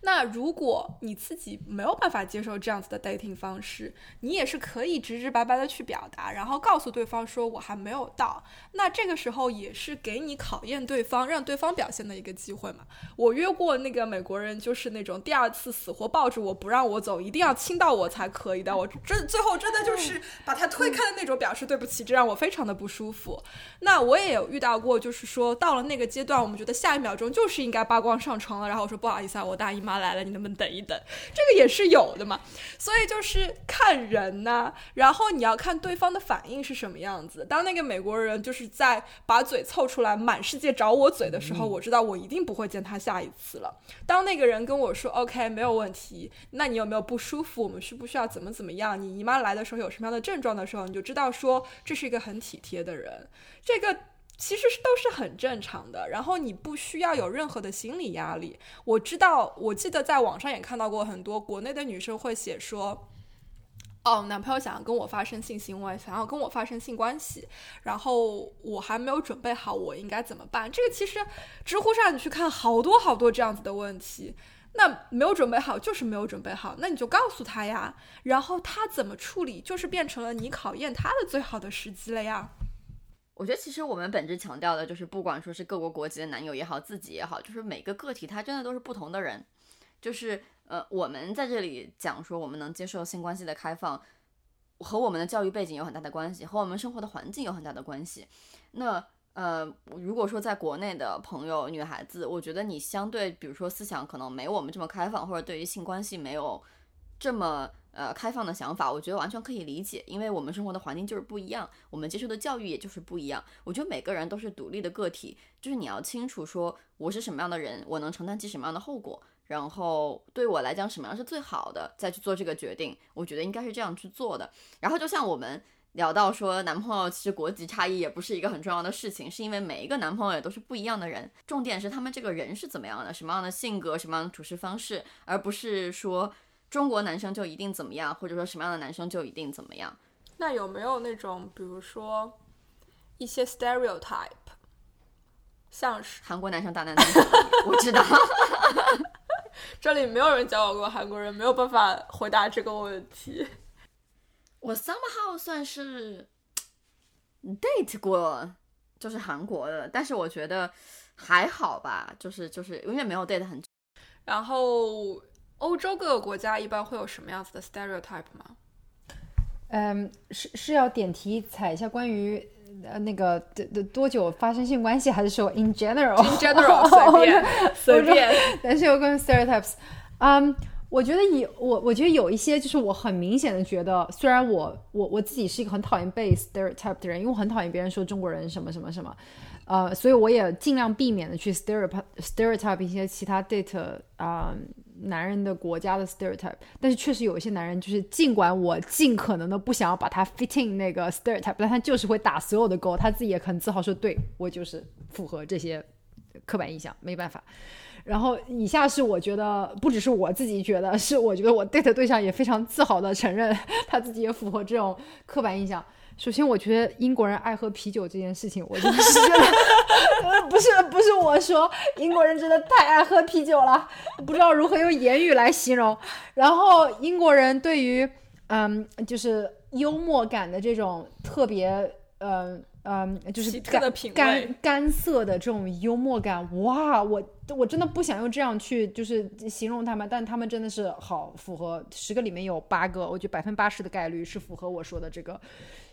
那如果你自己没有办法接受这样子的 dating 方式，你也是可以直直白白的去表达，然后告诉对方说我还没有到。那这个时候也是给你考验对方，让对方表现的一个机会嘛。我约过那个美国人，就是那种第二次死活抱着我不让我走，一定要亲到我才可以的。我真最后真的就是把他推开的那种，表示对不起，这让我非常的不舒服。那我也有遇到过，就是说到了那个阶段，我们觉得下一秒钟就是应该扒光上床了，然后我说不好意思啊，我大姨妈。来了，你能不能等一等？这个也是有的嘛，所以就是看人呐，然后你要看对方的反应是什么样子。当那个美国人就是在把嘴凑出来，满世界找我嘴的时候，我知道我一定不会见他下一次了。当那个人跟我说 “OK，没有问题”，那你有没有不舒服？我们需不需要怎么怎么样？你姨妈来的时候有什么样的症状的时候，你就知道说这是一个很体贴的人。这个。其实是都是很正常的，然后你不需要有任何的心理压力。我知道，我记得在网上也看到过很多国内的女生会写说，哦，男朋友想要跟我发生性行为，想要跟我发生性关系，然后我还没有准备好，我应该怎么办？这个其实知乎上你去看好多好多这样子的问题，那没有准备好就是没有准备好，那你就告诉他呀，然后他怎么处理，就是变成了你考验他的最好的时机了呀。
我觉得其实我们本质强调的就是，不管说是各国国籍的男友也好，自己也好，就是每个个体他真的都是不同的人。就是呃，我们在这里讲说我们能接受性关系的开放，和我们的教育背景有很大的关系，和我们生活的环境有很大的关系。那呃，如果说在国内的朋友女孩子，我觉得你相对比如说思想可能没我们这么开放，或者对于性关系没有这么。呃，开放的想法，我觉得完全可以理解，因为我们生活的环境就是不一样，我们接受的教育也就是不一样。我觉得每个人都是独立的个体，就是你要清楚说我是什么样的人，我能承担起什么样的后果，然后对我来讲什么样是最好的，再去做这个决定。我觉得应该是这样去做的。然后就像我们聊到说，男朋友其实国籍差异也不是一个很重要的事情，是因为每一个男朋友也都是不一样的人，重点是他们这个人是怎么样的，什么样的性格，什么样的处事方式，而不是说。中国男生就一定怎么样，或者说什么样的男生就一定怎么样？
那有没有那种，比如说一些 stereotype，像是
韩国男生大男子 我知道。
这里没有人教我过韩国人，没有办法回答这个问题。
我 somehow 算是 date 过，就是韩国的，但是我觉得还好吧，就是就是永远没有 date 很，
然后。欧洲各个国家一般会有什么样子的 stereotype 吗？
嗯，是是要点题踩一下关于呃那个的的多久发生性关系，还是说 in general？in
general 随便随便。
但是有关于 stereotypes，嗯，我觉得有我我觉得有一些就是我很明显的觉得，虽然我我我自己是一个很讨厌被 stereotype 的人，因为我很讨厌别人说中国人什么什么什么，呃，所以我也尽量避免的去 stereotype stereotype 一些其他 date 啊。男人的国家的 stereotype，但是确实有一些男人，就是尽管我尽可能的不想要把他 fitting 那个 stereotype，但他就是会打所有的勾，他自己也很自豪说，对我就是符合这些刻板印象，没办法。然后以下是我觉得不只是我自己觉得，是我觉得我 date 对象也非常自豪的承认他自己也符合这种刻板印象。首先，我觉得英国人爱喝啤酒这件事情，我就是觉得，不是不是我说，英国人真的太爱喝啤酒了，不知道如何用言语来形容。然后，英国人对于嗯，就是幽默感的这种特别，嗯嗯，就是干干干涩的这种幽默感，哇，我我真的不想用这样去就是形容他们，但他们真的是好符合，十个里面有八个，我觉得百分八十的概率是符合我说的这个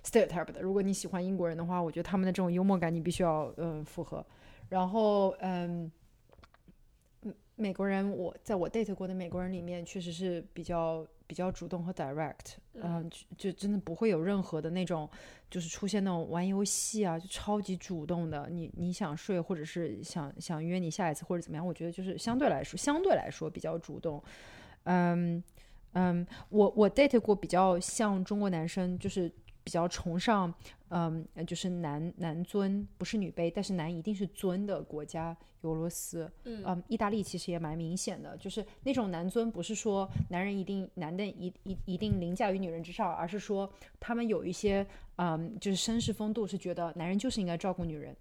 stereotype 的。如果你喜欢英国人的话，我觉得他们的这种幽默感你必须要嗯符合。然后嗯，嗯美国人我在我 date 过的美国人里面，确实是比较比较主动和 direct，嗯、就就真的不会有任何的那种，就是出现那种玩游戏啊，就超级主动的，你你想睡或者是想想约你下一次或者怎么样，我觉得就是相对来说相对来说比较主动，嗯嗯，我我 date 过比较像中国男生，就是比较崇尚，嗯，就是男男尊不是女卑，但是男一定是尊的国家，有俄罗斯，嗯，意大利其实也蛮明显的，就是那种男尊不是说男人一定男的一一一定凌驾于女人之上，而是说他们有一些，嗯，就是绅士风度，是觉得男人就是应该照顾女人。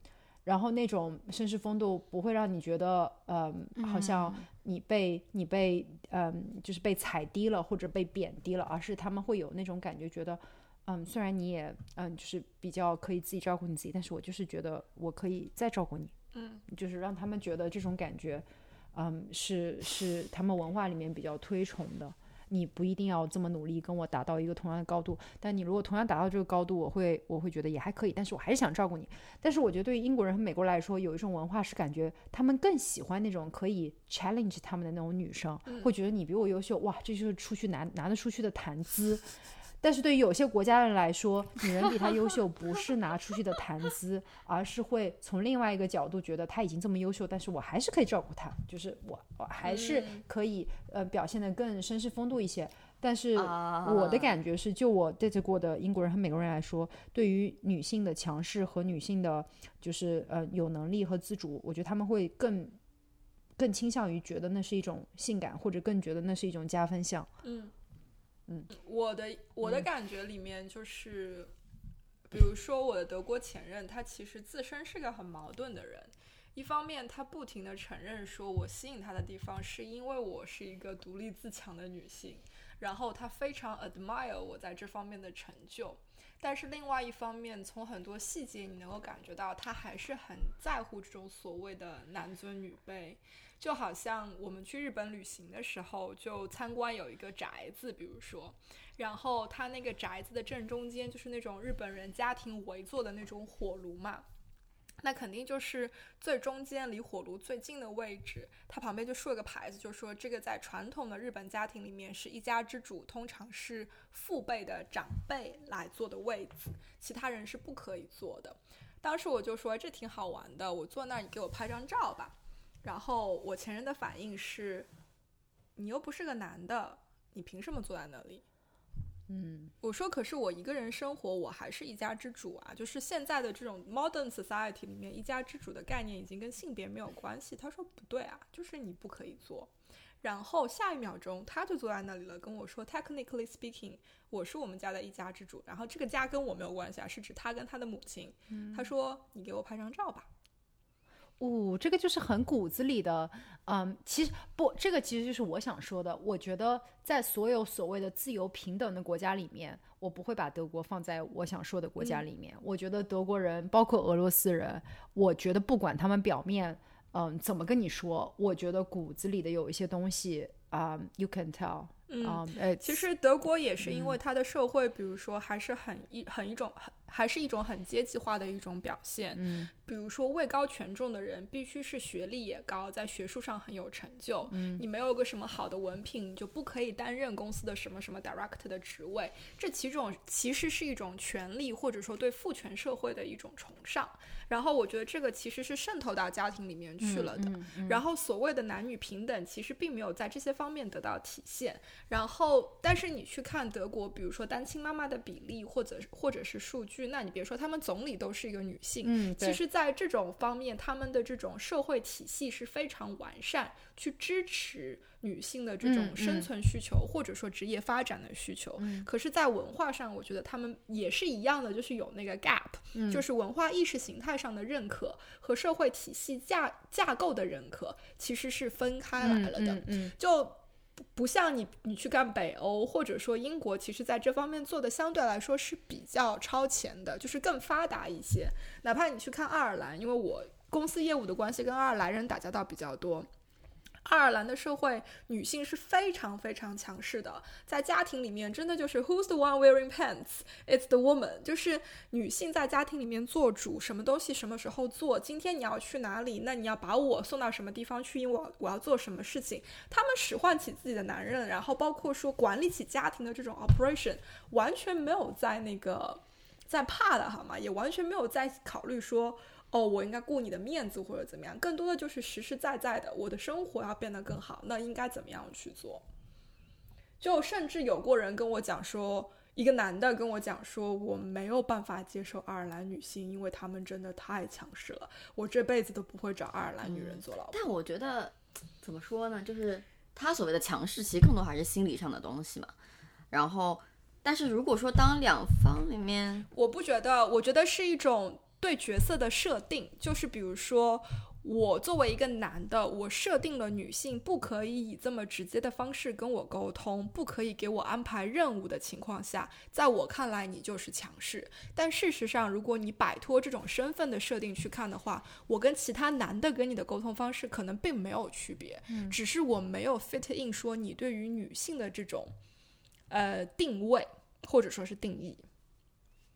然后那种绅士风度不会让你觉得，嗯，好像你被你被嗯，就是被踩低了或者被贬低了，而是他们会有那种感觉，觉得，嗯，虽然你也嗯，就是比较可以自己照顾你自己，但是我就是觉得我可以再照顾你，
嗯，
就是让他们觉得这种感觉，嗯，是是他们文化里面比较推崇的。你不一定要这么努力跟我达到一个同样的高度，但你如果同样达到这个高度，我会我会觉得也还可以，但是我还是想照顾你。但是我觉得对于英国人和美国人来说，有一种文化是感觉他们更喜欢那种可以 challenge 他们的那种女生，会觉得你比我优秀，哇，这就是出去拿拿得出去的谈资。但是对于有些国家人来说，女人比他优秀不是拿出去的谈资，而是会从另外一个角度觉得他已经这么优秀，但是我还是可以照顾他，就是我我还是可以、呃表现得更绅士风度一些。但是我的感觉是，就我 date 过的英国人和美国人来说，对于女性的强势和女性的，就是呃有能力和自主，我觉得他们会更更倾向于觉得那是一种性感，或者更觉得那是一种加分项。
嗯
嗯，
我的我的感觉里面就是，比如说我的德国前任，他其实自身是个很矛盾的人。一方面，他不停的承认说我吸引他的地方是因为我是一个独立自强的女性，然后他非常 admire 我在这方面的成就。但是另外一方面，从很多细节你能够感觉到，他还是很在乎这种所谓的男尊女卑。就好像我们去日本旅行的时候，就参观有一个宅子，比如说，然后它那个宅子的正中间就是那种日本人家庭围坐的那种火炉嘛。那肯定就是最中间离火炉最近的位置，它旁边就竖了个牌子，就说这个在传统的日本家庭里面是一家之主，通常是父辈的长辈来坐的位子，其他人是不可以坐的。当时我就说这挺好玩的，我坐那儿你给我拍张照吧。然后我前任的反应是，你又不是个男的，你凭什么坐在那里？
嗯
我说，可是我一个人生活，我还是一家之主啊。就是现在的这种 modern society 里面，一家之主的概念已经跟性别没有关系。他说不对啊，就是你不可以做。然后下一秒钟，他就坐在那里了，跟我说，technically speaking，我是我们家的一家之主。然后这个家跟我没有关系啊，是指他跟他的母亲。他说，你给我拍张照吧。
哦，这个就是很骨子里的，嗯，其实不，这个其实就是我想说的。我觉得在所有所谓的自由平等的国家里面，我不会把德国放在我想说的国家里面。我觉得德国人，包括俄罗斯人，我觉得不管他们表面，嗯，怎么跟你说，我觉得骨子里的有一些东西啊、y o u can tell，
嗯
啊，呃，
其实德国也是因为它的社会，比如说还是很一很一种很还是一种很阶级化的一种表现。
嗯
比如说位高权重的人必须是学历也高，在学术上很有成就。
嗯
你没有个什么好的文凭，你就不可以担任公司的什么什么 director 的职位。这其中其实是一种权利，或者说对父权社会的一种崇尚。然后我觉得这个其实是渗透到家庭里面去了的。
嗯嗯
然后所谓的男女平等，其实并没有在这些方面得到体现。然后，但是你去看德国，比如说单亲妈妈的比例，或者或者是数据，那你别说他们总理都是一个女性，
嗯，
其实，在在这种方面，他们的这种社会体系是非常完善，去支持女性的这
嗯
种生
嗯
存需求，或者说职业发展的需求。
嗯
可是，在文化上，我觉得他们也是一样的，就是有那个 gap，、
嗯
就是文化意识形态上的认可和社会体系架架构的认可，其实是分开来了的。就不像你你去干北欧或者说英国，其实在这方面做的相对来说是比较超前的，就是更发达一些。哪怕你去看爱尔兰，因为我公司业务的关系，跟爱尔兰人打交道比较多。爱尔兰的社会，女性是非常非常强势的，在家庭里面真的就是 Who's the one wearing pants? It's the woman，就是女性在家庭里面做主，什么东西什么时候做，今天你要去哪里，那你要把我送到什么地方去，因为我我要做什么事情，他们使唤起自己的男人，然后包括说管理起家庭的这种 operation，完全没有在那个在怕的好吗？也完全没有在考虑说。哦，我应该顾你的面子或者怎么样，更多的就是实实在在的，我的生活要变得更好，那应该怎么样去做？就甚至有过人跟我讲说，一个男的跟我讲说，我没有办法接受爱尔兰女性，因为她们真的太强势了，我这辈子都不会找爱尔兰女人做老婆。
但我觉得怎么说呢，就是他所谓的强势，其实更多还是心理上的东西嘛。然后，但是如果说当两方里面，
我不觉得，我觉得是一种对角色的设定，就是比如说。我作为一个男的，我设定了女性不可以以这么直接的方式跟我沟通，不可以给我安排任务的情况下，在我看来你就是强势。但事实上，如果你摆脱这种身份的设定去看的话，我跟其他男的跟你的沟通方式可能并没有区别，只是我没有 fit in 说你对于女性的这种呃定位或者说是定义。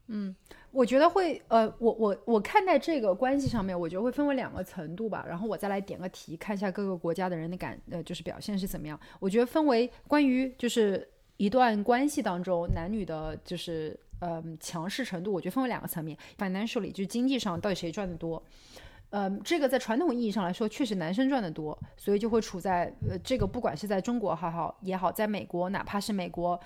嗯我觉得会，呃，我我我看待这个关系上面，我觉得会分为两个程度吧。然后我再来点个题，看一下各个国家的人的感，呃，就是表现是怎么样。我觉得分为关于就是一段关系当中男女的，就是嗯强势程度，我觉得分为两个层面，financially 就是经济上到底谁赚的多。嗯，这个在传统意义上来说，确实男生赚的多，所以就会处在呃，这个不管是在中国还好也好，在美国，哪怕是美国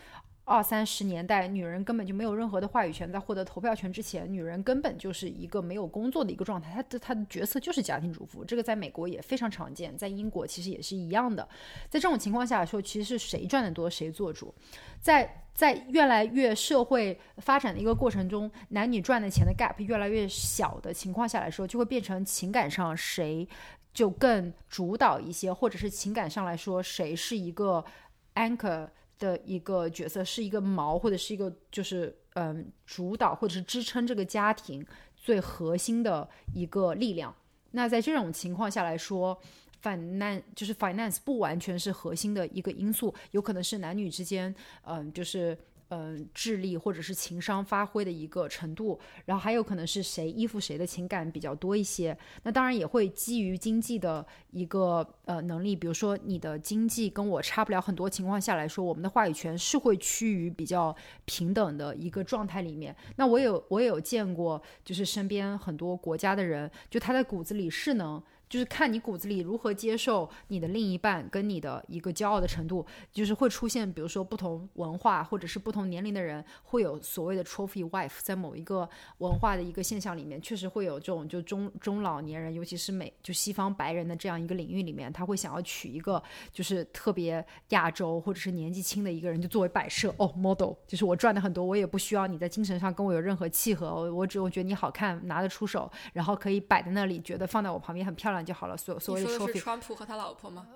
二三十年代，女人根本就没有任何的话语权，在获得投票权之前，女人根本就是一个没有工作的一个状态，她的她的角色就是家庭主妇，这个在美国也非常常见，在英国其实也是一样的。在这种情况下来说，其实是谁赚的多谁做主，在在越来越社会发展的一个过程中，男女赚的钱的 gap 越来越小的情况下来说，就会变成情感上谁就更主导一些，或者是情感上来说谁是一个 anchor 的一个角色，是一个矛或者是一个就是嗯主导或者是支撑这个家庭最核心的一个力量。那在这种情况下来说反难就是 finance 不完全是核心的一个因素，有可能是男女之间，嗯，就是嗯智力或者是情商发挥的一个程度，然后还有可能是谁依附谁的情感比较多一些。那当然也会基于经济的一个呃能力，比如说你的经济跟我差不了很多情况下来说，我们的话语权是会趋于比较平等的一个状态里面。那我有我也有见过，就是身边很多国家的人，就他在骨子里是能。就是看你骨子里如何接受你的另一半跟你的一个骄傲的程度，就是会出现，比如说不同文化或者是不同年龄的人会有所谓的 trophy wife，在某一个文化的一个现象里面，确实会有这种就中中老年人，尤其是美就西方白人的这样一个领域里面，他会想要娶一个就是特别亚洲或者是年纪轻的一个人，就作为摆设。哦 model，就是我赚的很多，我也不需要你在精神上跟我有任何契合，我只有觉得你好看，拿得出手，然后可以摆在那里，觉得放在我旁边很漂亮就好了。所所谓的
你说的
trophy
是川普和他老婆吗？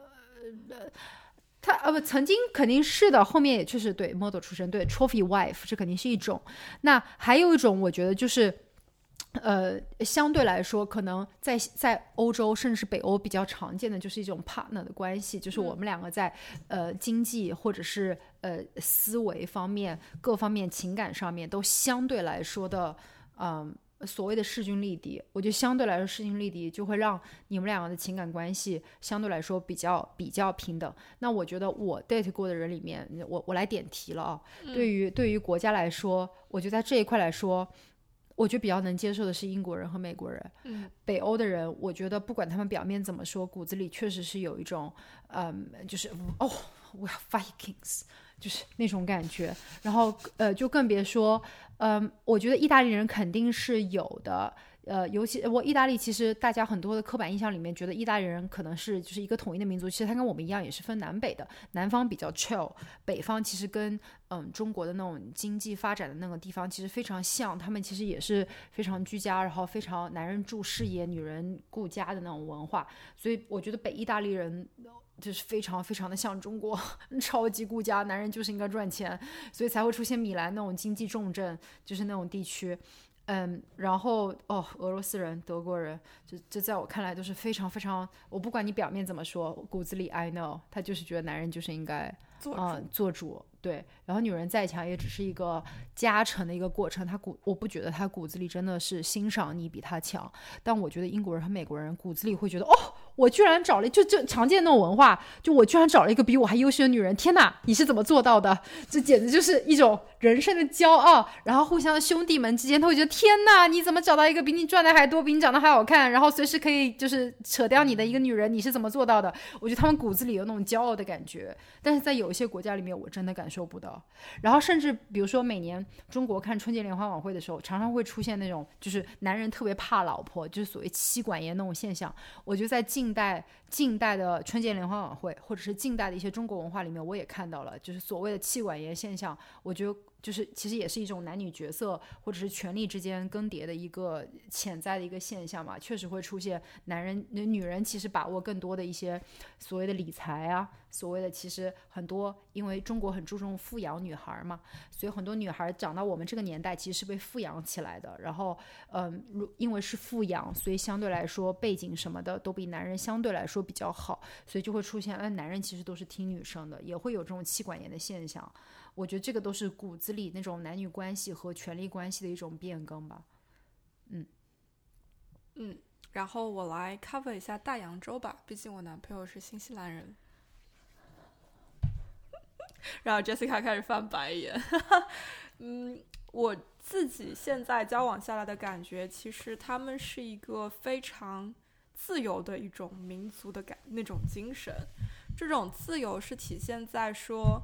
他呃不，曾经肯定是的，后面也确实对 model 出身，对 trophy wife 这肯定是一种。那还有一种，我觉得就是，呃，相对来说，可能在在欧洲甚至是北欧比较常见的，就是一种 partner 的关系，就是我们两个在、呃经济或者是呃思维方面各方面情感上面都相对来说的，嗯、所谓的势均力敌，我觉得相对来说势均力敌就会让你们两个的情感关系相对来说比较比较平等。那我觉得我 date 过的人里面，我我来点题了啊。对于对于国家来说，我觉得在这一块来说，我觉得比较能接受的是英国人和美国人。
嗯，
北欧的人，我觉得不管他们表面怎么说，骨子里确实是有一种，嗯，就是哦，we are Vikings，就是那种感觉。然后呃，就更别说，嗯，我觉得意大利人肯定是有的，呃，尤其我意大利，其实大家很多的刻板印象里面觉得意大利人可能是就是一个统一的民族，其实他跟我们一样也是分南北的，南方比较 chill，北方其实跟嗯中国的那种经济发展的那个地方其实非常像，他们其实也是非常居家，然后非常男人注事业，女人顾家的那种文化，所以我觉得北意大利人。就是非常非常的像中国，超级顾家，男人就是应该赚钱，所以才会出现米兰那种经济重镇，就是那种地区。嗯，然后哦，俄罗斯人、德国人，这这在我看来都是非常非常，我不管你表面怎么说，骨子里 I know，他就是觉得男人就是应该嗯做主，对，然后女人再强也只是一个加成的一个过程，他骨我不觉得他骨子里真的是欣赏你比他强，但我觉得英国人和美国人骨子里会觉得哦。我居然找了，就就常见那种文化，就我居然找了一个比我还优秀的女人，天哪，你是怎么做到的？这简直就是一种人生的骄傲。然后互相兄弟们之间，他会觉得天哪，你怎么找到一个比你赚的还多，比你长得还好看，然后随时可以就是扯掉你的一个女人，你是怎么做到的？我觉得他们骨子里有那种骄傲的感觉，但是在有一些国家里面，我真的感受不到。然后甚至比如说每年中国看春节联欢晚会的时候，常常会出现那种就是男人特别怕老婆，就是所谓妻管严那种现象。我觉得在近近代近代的春节联欢晚会，或者是近代的一些中国文化里面，我也看到了，就是所谓的妻管严现象。我觉得。就是其实也是一种男女角色或者是权力之间更迭的一个潜在的一个现象嘛，确实会出现男人、女人其实把握更多的一些所谓的理财啊，所谓的其实很多，因为中国很注重富养女孩嘛，所以很多女孩长到我们这个年代其实是被富养起来的。然后，嗯，如因为是富养，所以相对来说背景什么的都比男人相对来说比较好，所以就会出现，哎，男人其实都是听女生的，也会有这种妻管严的现象。我觉得这个都是骨子里那种男女关系和权力关系的一种变更吧。嗯
嗯，然后我来 cover 一下大洋洲吧，毕竟我男朋友是新西兰人。然后 Jessica 开始翻白眼。嗯，我自己现在交往下来的感觉，其实他们是一个非常自由的一种民族的感那种精神。这种自由是体现在说。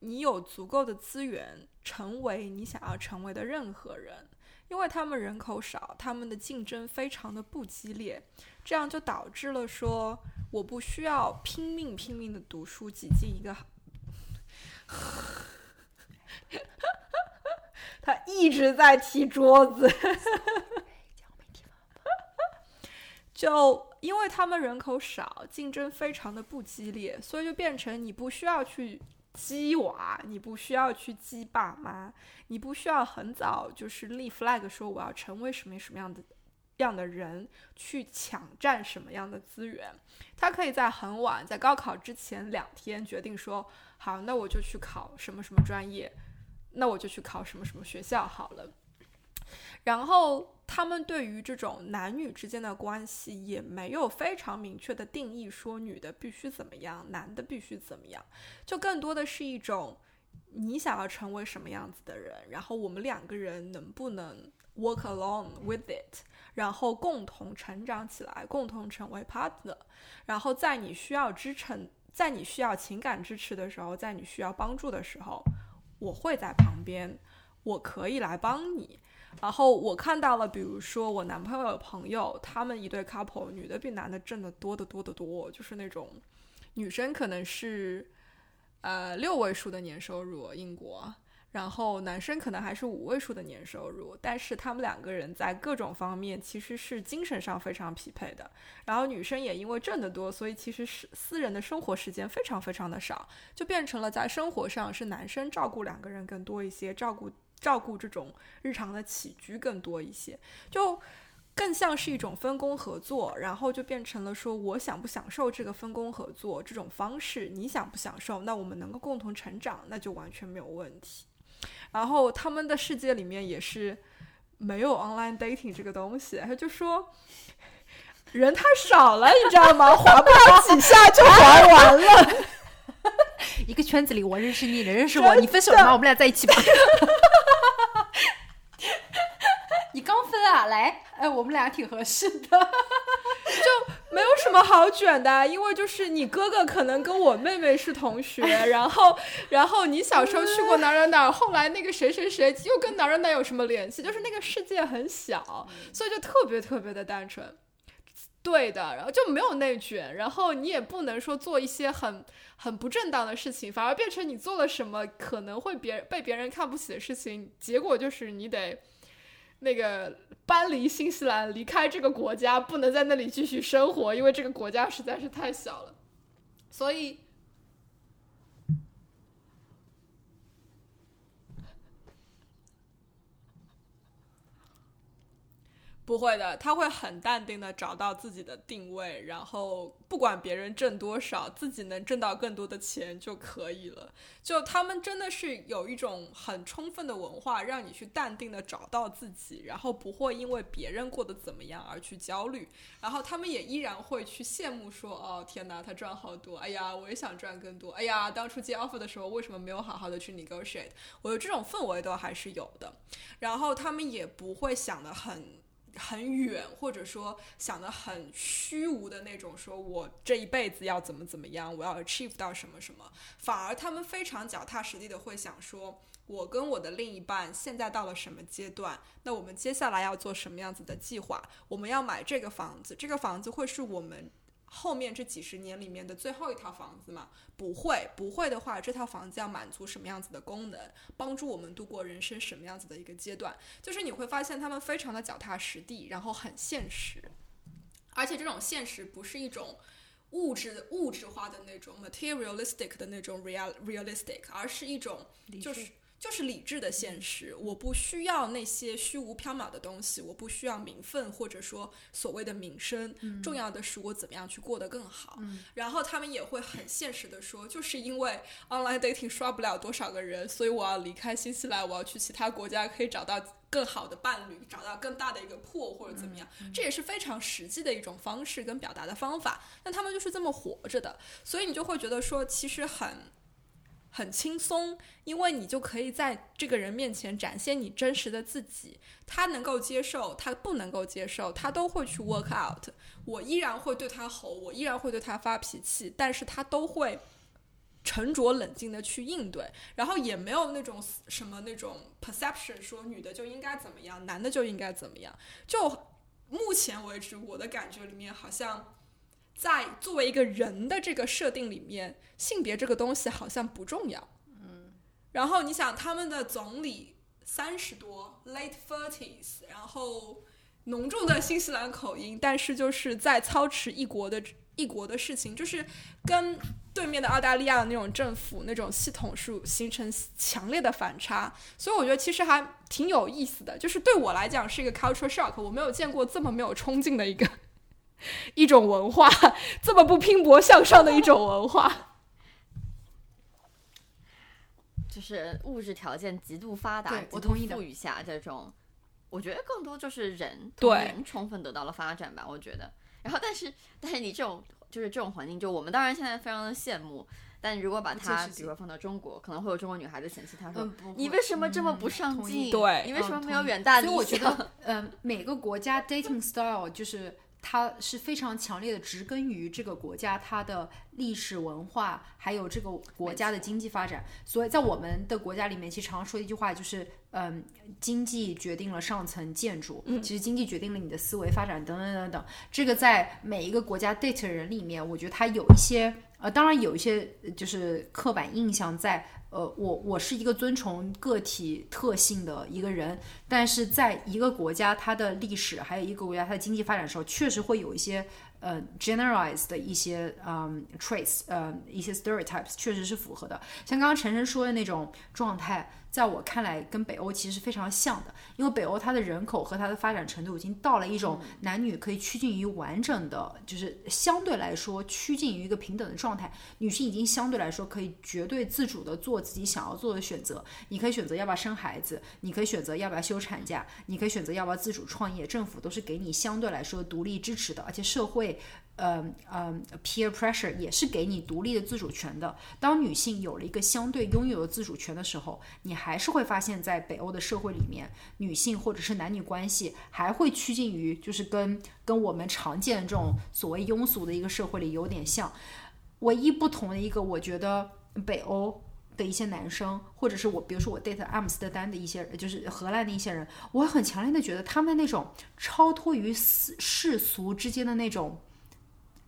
你有足够的资源，成为你想要成为的任何人，因为他们人口少，他们的竞争非常的不激烈，这样就导致了说，我不需要拼命拼命的读书，挤进一个，他一直在踢桌子，就因为他们人口少，竞争非常的不激烈，所以就变成你不需要去。鸡娃，你不需要去鸡爸妈，你不需要很早就是立 flag 说我要成为什么什么样的样的人，去抢占什么样的资源。他可以在很晚，在高考之前两天决定说，好，那我就去考什么什么专业，那我就去考什么什么学校好了。然后。他们对于这种男女之间的关系也没有非常明确的定义，说女的必须怎么样，男的必须怎么样，就更多的是一种你想要成为什么样子的人，然后我们两个人能不能 work along with it，然后共同成长起来，共同成为 partner，然后在你需要支撑，在你需要情感支持的时候，在你需要帮助的时候，我会在旁边，我可以来帮你。然后我看到了，比如说我男朋友的朋友，他们一对 couple，女的比男的挣的多得多得多，就是那种女生可能是呃六位数的年收入，英国，然后男生可能还是五位数的年收入，但是他们两个人在各种方面其实是精神上非常匹配的。然后女生也因为挣得多，所以其实是私人的生活时间非常非常的少，就变成了在生活上是男生照顾两个人更多一些，照顾。照顾这种日常的起居更多一些，就更像是一种分工合作，然后就变成了说，我想不享受这个分工合作这种方式，你想不享受，那我们能够共同成长，那就完全没有问题。然后他们的世界里面也是没有 online dating 这个东西，他就说人太少了，你知道吗？划不了几下就划完了。
一个圈子里，我认识你，你认识我，你分手了吗？我们俩在一起吧。你刚分啊？来，哎，我们俩挺合适的。
就没有什么好卷的，因为就是你哥哥可能跟我妹妹是同学，然后然后你小时候去过哪儿哪儿哪儿，后来那个谁谁谁又跟哪儿哪儿哪儿有什么联系，就是那个世界很小，所以就特别特别的单纯。对的，然后就没有内卷，然后你也不能说做一些很很不正当的事情，反而变成你做了什么可能会别被别人看不起的事情，结果就是你得那个搬离新西兰，离开这个国家，不能在那里继续生活，因为这个国家实在是太小了，所以。不会的，他会很淡定的找到自己的定位，然后不管别人挣多少，自己能挣到更多的钱就可以了。就他们真的是有一种很充分的文化，让你去淡定的找到自己，然后不会因为别人过得怎么样而去焦虑。然后他们也依然会去羡慕说：“哦，天哪，他赚好多！哎呀，我也想赚更多！哎呀，当初接 offer 的时候为什么没有好好的去 negotiate？” 我觉得这种氛围都还是有的。然后他们也不会想的很。很远，或者说想的很虚无的那种，说我这一辈子要怎么怎么样，我要 achieve 到什么什么，反而他们非常脚踏实地的会想说，我跟我的另一半现在到了什么阶段，那我们接下来要做什么样子的计划？我们要买这个房子，这个房子会是我们。后面这几十年里面的最后一套房子嘛，不会，不会的话，这套房子要满足什么样子的功能，帮助我们度过人生什么样子的一个阶段，就是你会发现他们非常的脚踏实地，然后很现实，而且这种现实不是一种物质物质化的那种 materialistic 的那种 real realistic，而是一种就是。就是理智的现实，我不需要那些虚无缥缈的东西，我不需要名分或者说所谓的名声，重要的是我怎么样去过得更好。然后他们也会很现实的说，就是因为 online dating 刷不了多少个人，所以我要离开新西兰，我要去其他国家可以找到更好的伴侣，找到更大的一个破或者怎么样，这也是非常实际的一种方式跟表达的方法。那他们就是这么活着的，所以你就会觉得说，其实很。很轻松，因为你就可以在这个人面前展现你真实的自己，他能够接受，他不能够接受，他都会去 work out。我依然会对他吼，我依然会对他发脾气，但是他都会沉着冷静的去应对，然后也没有那种什么那种 perception 说女的就应该怎么样，男的就应该怎么样。就目前为止，我的感觉里面好像。在作为一个人的这个设定里面，性别这个东西好像不重要。嗯，然后你想，他们的总理三十多，late thirties，然后浓重的新西兰口音，但是就是在操持一国的一国的事情，就是跟对面的澳大利亚的那种政府那种系统是形成强烈的反差。所以我觉得其实还挺有意思的，就是对我来讲是一个 culture shock，我没有见过这么没有冲劲的一个。一种文化，这么不拼搏向上的一种文化，
就是物质条件极度发达、
我同意
富裕下这种，我觉得更多就是人
对
人充分得到了发展吧。我觉得，然后但是但是你这种就是这种环境，就我们当然现在非常的羡慕，但如果把它比如说放到中国，可能会有中国女孩子嫌弃他说：“你为什么这么不上进？
对，
你为什么没有远大理
想？”所以我觉得，嗯，每个国家 dating style 就是。它是非常强烈的植根于这个国家它的历史文化，还有这个国家的经济发展。所以在我们的国家里面，其实常说一句话就是，嗯，经济决定了上层建筑，其实经济决定了你的思维发展，等等等等。这个在每一个国家 date 人里面，我觉得它有一些，呃，当然有一些就是刻板印象在。呃，我我是一个遵从个体特性的一个人，但是在一个国家，它的历史还有一个国家它的经济发展的时候，确实会有一些呃 generalized 的一些嗯 traits，呃一些 stereotypes，确实是符合的。像刚刚晨晨说的那种状态。在我看来，跟北欧其实是非常像的，因为北欧它的人口和它的发展程度已经到了一种男女可以趋近于完整的，就是相对来说趋近于一个平等的状态。女性已经相对来说可以绝对自主的做自己想要做的选择，你可以选择要不要生孩子，你可以选择要不要休产假，你可以选择要不要自主创业，政府都是给你相对来说独立支持的，而且社会。呃呃，peer pressure 也是给你独立的自主权的。当女性有了一个相对拥有的自主权的时候，你还。是会发现，在北欧的社会里面，女性或者是男女关系还会趋近于，就是跟跟我们常见的这种所谓庸俗的一个社会里有点像。唯一不同的一个，我觉得北欧的一些男生，或者是我，比如说我 date 阿姆斯特丹的一些，就是荷兰的一些人，我很强烈的觉得他们那种超脱于世世俗之间的那种。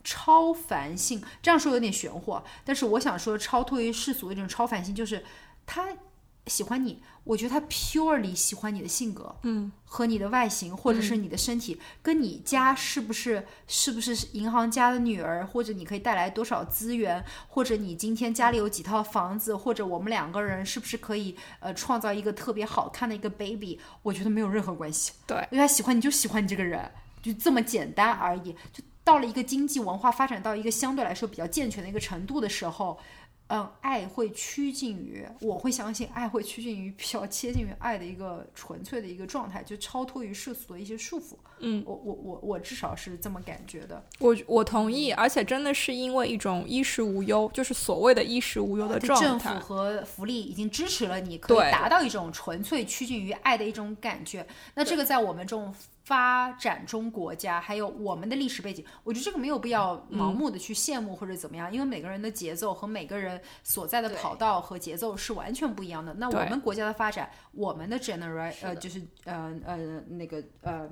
超凡性，这样说有点玄乎，但是我想说，超脱于世俗的这种超凡性，就是他喜欢你，我觉得他 purely 喜欢你的性格，
嗯，
和你的外形，或者是你的身体，跟你家是不是是不是银行家的女儿，或者你可以带来多少资源，或者你今天家里有几套房子，或者我们两个人是不是可以呃创造一个特别好看的一个 baby，我觉得没有任何关系，
对，
因为他喜欢你就喜欢你这个人，就这么简单而已，就。到了一个经济文化发展到一个相对来说比较健全的一个程度的时候，嗯，爱会趋近于，我会相信爱会趋近于比较接近于爱的一个纯粹的一个状态，就超脱于世俗的一些束缚。
嗯，
我我我我至少是这么感觉的。
我我同意，而且真的是因为一种衣食无忧，就是所谓的衣食无忧的状态，
政府和福利已经支持了你，可以达到一种纯粹趋近于爱的一种感觉。那这个在我们这种。发展中国家还有我们的历史背景，我觉得这个没有必要盲目的去羡慕或者怎么样，因为每个人的节奏和每个人所在的跑道和节奏是完全不一样的。那我们国家的发展，我们的 generation 呃就是呃呃那个呃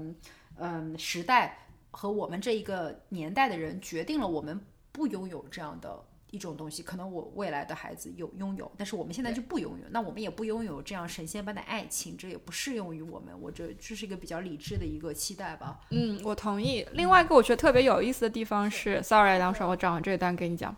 嗯时代和我们这一个年代的人，决定了我们不拥有这样的。一种东西，可能我未来的孩子有拥有，但是我们现在就不拥有。那我们也不拥有这样神仙般的爱情，这也不适用于我们。我这这是一个比较理智的一个期待吧。
嗯，我同意。另外一个我觉得特别有意思的地方是，sorry，梁爽我找完这一段给你讲。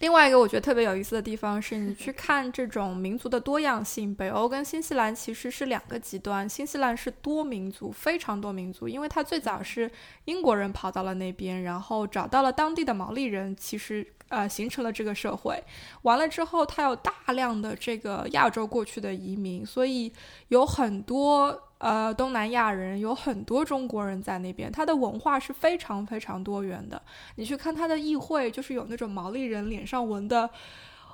另外一个我觉得特别有意思的地方是，你去 看这种民族的多样性，北欧跟新西兰其实是两个极端。新西兰是多民族，非常多民族，因为它最早是英国人跑到了那边，然后找到了当地的毛利人，其实呃形成了这个社会。完了之后，它有大量的这个亚洲过去的移民，所以有很多。呃，东南亚人有很多中国人在那边，它的文化是非常非常多元的。你去看它的议会，就是有那种毛利人脸上纹的。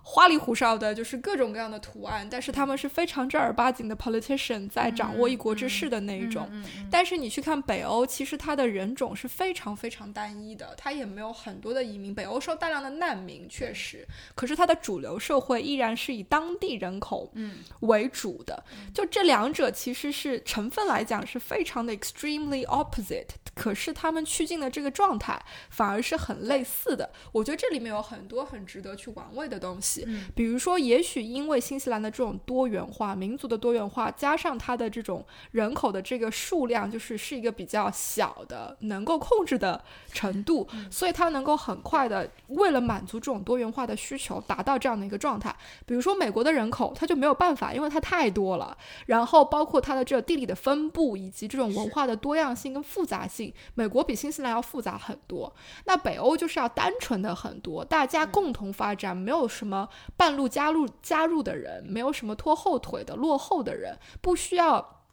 花里胡哨的，就是各种各样的图案，但是他们是非常正儿八经的 politician，在掌握一国之势的那一种。但是你去看北欧，其实它的人种是非常非常单一的，它也没有很多的移民。北欧受大量的难民，确实，可是它的主流社会依然是以当地人口为主的。就这两者其实是成分来讲是非常的 extremely opposite，可是他们趋近的这个状态反而是很类似的。我觉得这里面有很多很值得去玩味的东西。比如说，也许因为新西兰的这种多元化、民族的多元化，加上它的这种人口的这个数量，就是是一个比较小的、能够控制的程度，所以它能够很快的为了满足这种多元化的需求，达到这样的一个状态。比如说，美国的人口，它就没有办法，因为它太多了。然后，包括它的这个地理的分布，以及这种文化的多样性跟复杂性，美国比新西兰要复杂很多。那北欧就是要单纯的很多，大家共同发展，没有什么。半路加入加入的人，没有什么拖后腿的落后的人，不需要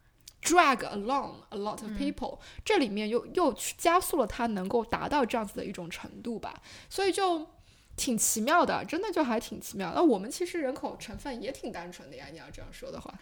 drag along a lot of people，这里面又又加速了他能够达到这样子的一种程度吧，所以就挺奇妙的，真的就还挺奇妙。那我们其实人口成分也挺单纯的呀，你要这样说的话。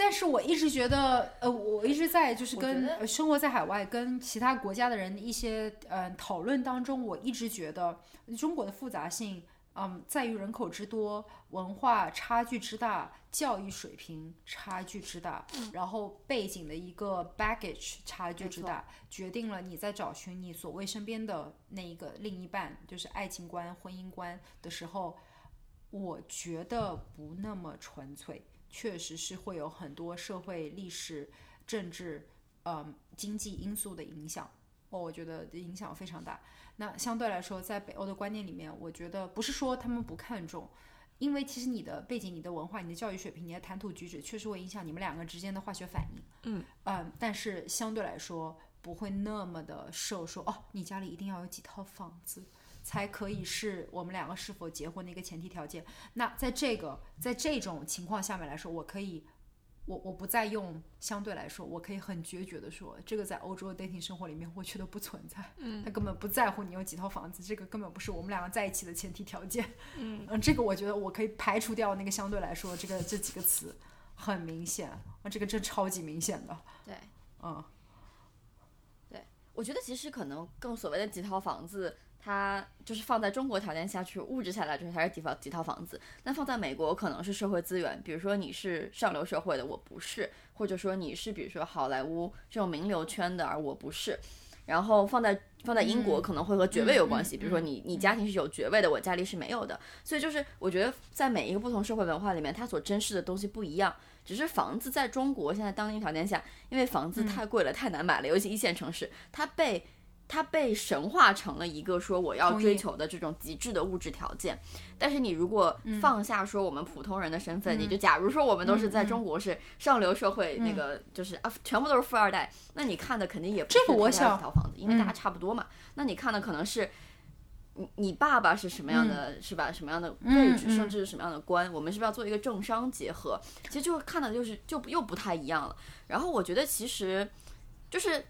呃，但是我一直觉得，呃，我一直在就是跟生活在海外跟其他国家的人一些呃讨论当中，我一直觉得。中国的复杂性，嗯，在于人口之多、文化差距之大、教育水平差距之大，然后背景的一个 baggage 差距之大，决定了你在找寻你所谓身边的那一个另一半，就是爱情观、婚姻观的时候，我觉得不那么纯粹，确实是会有很多社会、历史、政治、嗯，经济因素的影响。哦，我觉得影响非常大。那相对来说，在北欧的观念里面，我觉得不是说他们不看重，因为其实你的背景、你的文化、你的教育水平、你的谈吐举止，确实会影响你们两个之间的化学反应。
嗯
嗯，但是相对来说不会那么的受说哦，你家里一定要有几套房子，才可以是我们两个是否结婚的一个前提条件。那在这个在这种情况下面来说，我可以我我不再用相对来说，我可以很决绝的说，这个在欧洲的 dating 生活里面，我觉得不存在。
嗯
他根本不在乎你有几套房子，这个根本不是我们两个在一起的前提条件。
嗯
嗯，这个我觉得我可以排除掉那个相对来说这个这几个词，很明显啊，这个真超级明显的。
对，
嗯，对
我觉得其实可能更所谓的几套房子，它就是放在中国条件下去物质下来就是它是几套几套房子，但放在美国可能是社会资源，比如说你是上流社会的，我不是，或者说你是比如说好莱坞这种名流圈的，而我不是。然后放在放在英国可能会和爵位有关系，比如说你你家庭是有爵位的，我家里是没有的，所以就是我觉得在每一个不同社会文化里面，它所珍视的东西不一样。只是房子在中国现在当今条件下，因为房子太贵了，太难买了，尤其一线城市，它被它被神化成了一个说我要追求的这种极致的物质条件。但是你如果放下说我们普通人的身份，你就假如说我们都是在中国是上流社会，那个就是啊，全部都是富二代，那你看的肯定也不是
这个我想
几套房子，因为大家差不多嘛。那你看的可能是。你你爸爸是什么样的，是吧？什么样的位置，
嗯
甚至是什么样的官？我们是不是要做一个政商结合？其实就看的就是就又不太一样了。然后我觉得其实就是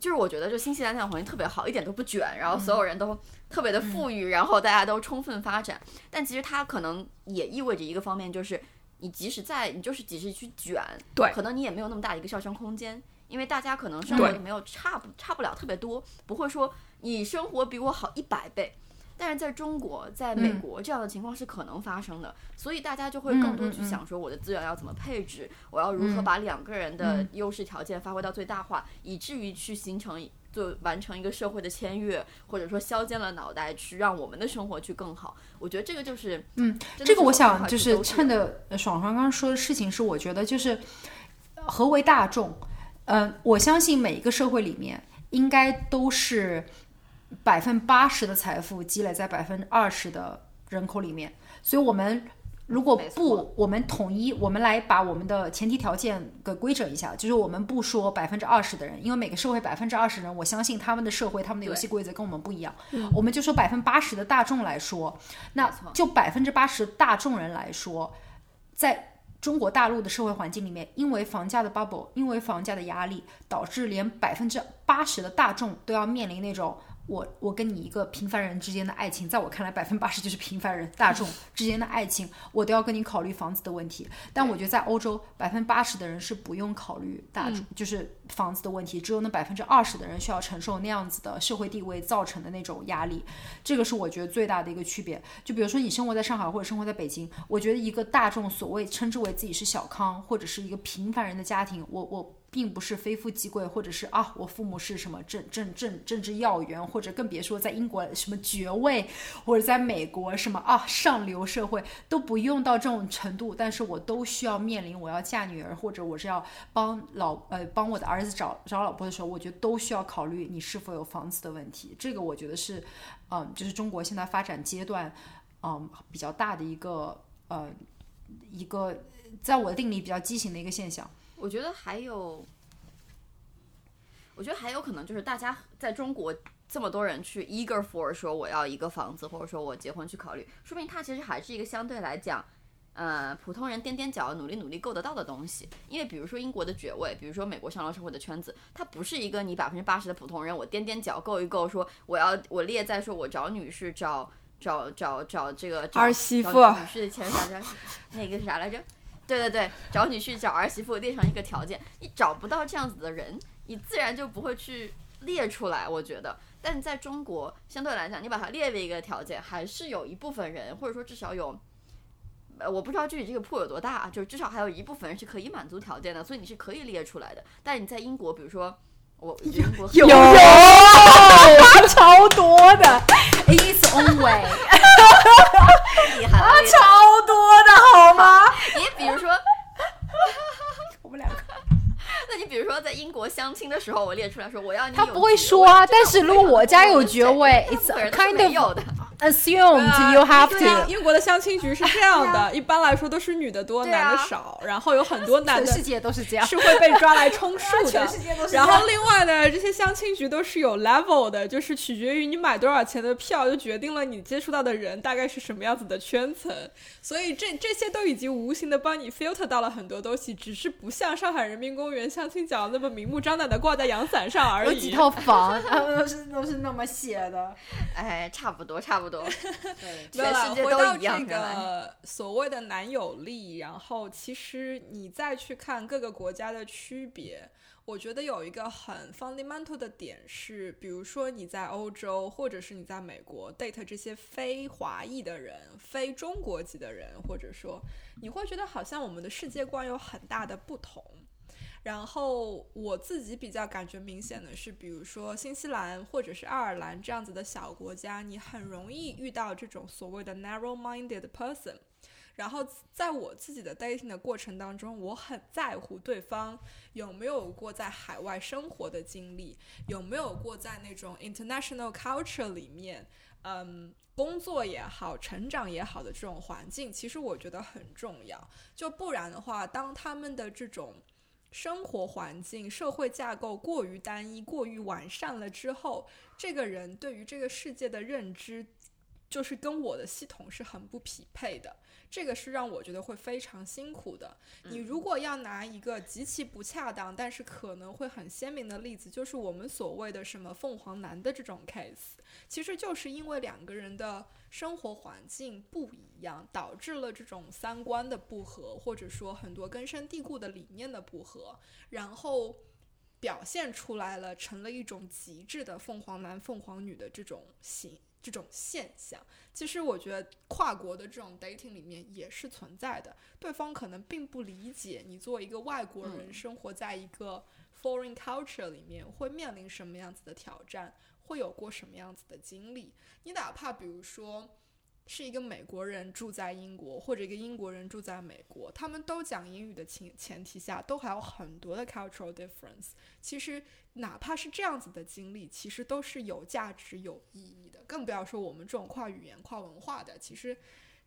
就是我觉得就新西兰那种环境特别好，一点都不卷，然后所有人都特别的富裕，然后大家都充分发展。但其实它可能也意味着一个方面，就是你即使在你就是即使去卷，
对
可能你也没有那么大的一个上升空间。因为大家可能生活里没有差不差不了特别多，不会说你生活比我好一百倍，但是在中国、在美国这样的情况是可能发生的，所以大家就会更多去想说我的资源要怎么配置，我要如何把两个人的优势条件发挥到最大化，以至于去形成就完成一个社会的签约，或者说削尖了脑袋去让我们的生活去更好。我觉得这个就是，
嗯，这个我想就是趁着呃爽爽刚刚说的事情是，我觉得就是呃何为大众？嗯、我相信每一个社会里面应该都是百分八十的财富积累在百分之二十的人口里面，所以我们。如果不，我们统一，我们来把我们的前提条件给规整一下，就是我们不说百分之二十的人，因为每个社会百分之二十人，我相信他们的社会、他们的游戏规则跟我们不一样。我们就说百分之八十的大众来说，那就百分之八十大众人来说，在中国大陆的社会环境里面，因为房价的 bubble，因为房价的压力，导致连百分之八十的大众都要面临那种。我我跟你一个平凡人之间的爱情，在我看来，百分之八十就是平凡人大众之间的爱情，我都要跟你考虑房子的问题。但我觉得在欧洲，百分之八十的人是不用考虑大众，就是房子的问题，只有那百分之二十的人需要承受那样子的社会地位造成的那种压力。这个是我觉得最大的一个区别。就比如说你生活在上海或者生活在北京，我觉得一个大众所谓称之为自己是小康或者是一个平凡人的家庭，我我。并不是非富即贵，或者是啊，我父母是什么政政政政治要员，或者更别说在英国什么爵位，或者在美国什么啊上流社会都不用到这种程度，但是我都需要面临我要嫁女儿，或者我是要帮老呃帮我的儿子找找老婆的时候，我觉得都需要考虑你是否有房子的问题。这个我觉得是，嗯，就是中国现在发展阶段，嗯，比较大的一个呃一个在我的定义比较畸形的一个现象。
我觉得还有，我觉得还有可能就是大家在中国这么多人去 eager for 说我要一个房子，或者说我结婚去考虑，说明它其实还是一个相对来讲，呃，普通人踮踮脚努力努力够得到的东西。因为比如说英国的爵位，比如说美国上流社会的圈子，它不是一个你百分之八十的普通人，我踮踮脚够一够，说我要我列在说我找女士找。找找找这个找
儿媳妇
找女士前啥来着？那个是啥来着？对对对，找女婿找儿媳妇列上一个条件，你找不到这样子的人，你自然就不会去列出来。我觉得，但在中国相对来讲，你把它列为一个条件，还是有一部分人，或者说至少有，呃，我不知道具体这个铺有多大，啊就至少还有一部分人是可以满足条件的，所以你是可以列出来的。但你在英国，比如说我 英国很
有。
超多的，in its own way，
厉害了，
超
比如说。
我们两个，
那你比如说在英国相亲的时候，我列出来说我要你有
他不会说啊。但是如果我家有爵位，it's kind
没
of
有的。
Assumed you have to。
英国的相亲局是这样的，一般来说都是女的多，
啊
男的少，然后有很多男的
全世界都是这样，
是会被抓来充数的
全。世界都是这样。
然后另外呢，这些相亲局都是有 level 的，就是取决于你买多少钱的票，就决定了你接触到的人大概是什么样子的圈层。所以这这些都已经无形的帮你 filter 到了很多东西，只是不像上海人民公园相亲角那么明目张胆的挂在阳伞上而已。
有几套房，他 们都是都是那么写的。
哎，差不多，差不多。
对，
没有啦
全世界都
回到
一样
这个所谓的男友力，然后其实你再去看各个国家的区别，我觉得有一个很 fundamental 的点是，比如说你在欧洲或者是你在美国 date 这些非华裔的人、非中国籍的人，或者说你会觉得好像我们的世界观有很大的不同。然后我自己比较感觉明显的是，比如说新西兰或者是爱尔兰这样子的小国家，你很容易遇到这种所谓的 narrow-minded person。然后在我自己的 dating 的过程当中，我很在乎对方有没有过在海外生活的经历，有没有过在那种 international culture 里面，嗯，工作也好，成长也好的这种环境，其实我觉得很重要。就不然的话，当他们的这种生活环境、社会架构过于单一、过于完善了之后，这个人对于这个世界的认知，就是跟我的系统是很不匹配的。这个是让我觉得会非常辛苦的。你如果要拿一个极其不恰当，但是可能会很鲜明的例子，就是我们所谓的什么凤凰男的这种 case，其实就是因为两个人的生活环境不一样，导致了这种三观的不合，或者说很多根深蒂固的理念的不合，然后表现出来了，成了一种极致的凤凰男、凤凰女的这种形。这种现象，其实我觉得跨国的这种 dating 里面也是存在的。对方可能并不理解你作为一个外国人，
嗯
生活在一个 foreign culture 里面会面临什么样子的挑战，会有过什么样子的经历。你哪怕比如说是一个美国人住在英国，或者一个英国人住在美国，他们都讲英语的前前提下，都还有很多的 cultural difference。其实哪怕是这样子的经历，其实都是有价值、有意义的。更不要说我们这种跨语言、跨文化的，其实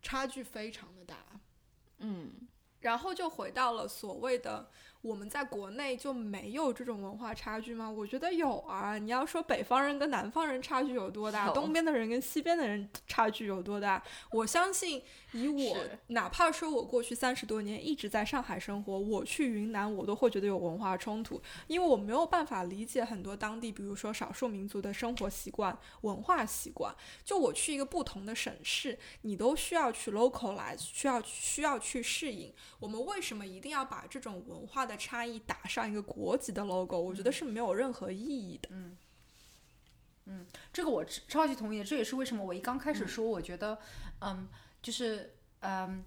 差距非常的大。
嗯，
然后就回到了所谓的我们在国内就没有这种文化差距吗？我觉得有啊。你要说北方人跟南方人差距有多大，东边的人跟西边的人差距有多大？我相信，以我哪怕说我过去三十多年一直在上海生活，我去云南我都会觉得有文化冲突，因为我没有办法理解很多当地，比如说少数民族的生活习惯、文化习惯。就我去一个不同的省市，你都需要去 localize，需要需要去适应。我们为什么一定要把这种文化的差异打上一个国籍的 logo？我觉得是没有任何意义的。嗯。
嗯这个我超超级同意的，这也是为什么我一刚开始说，我觉得，嗯，就是嗯，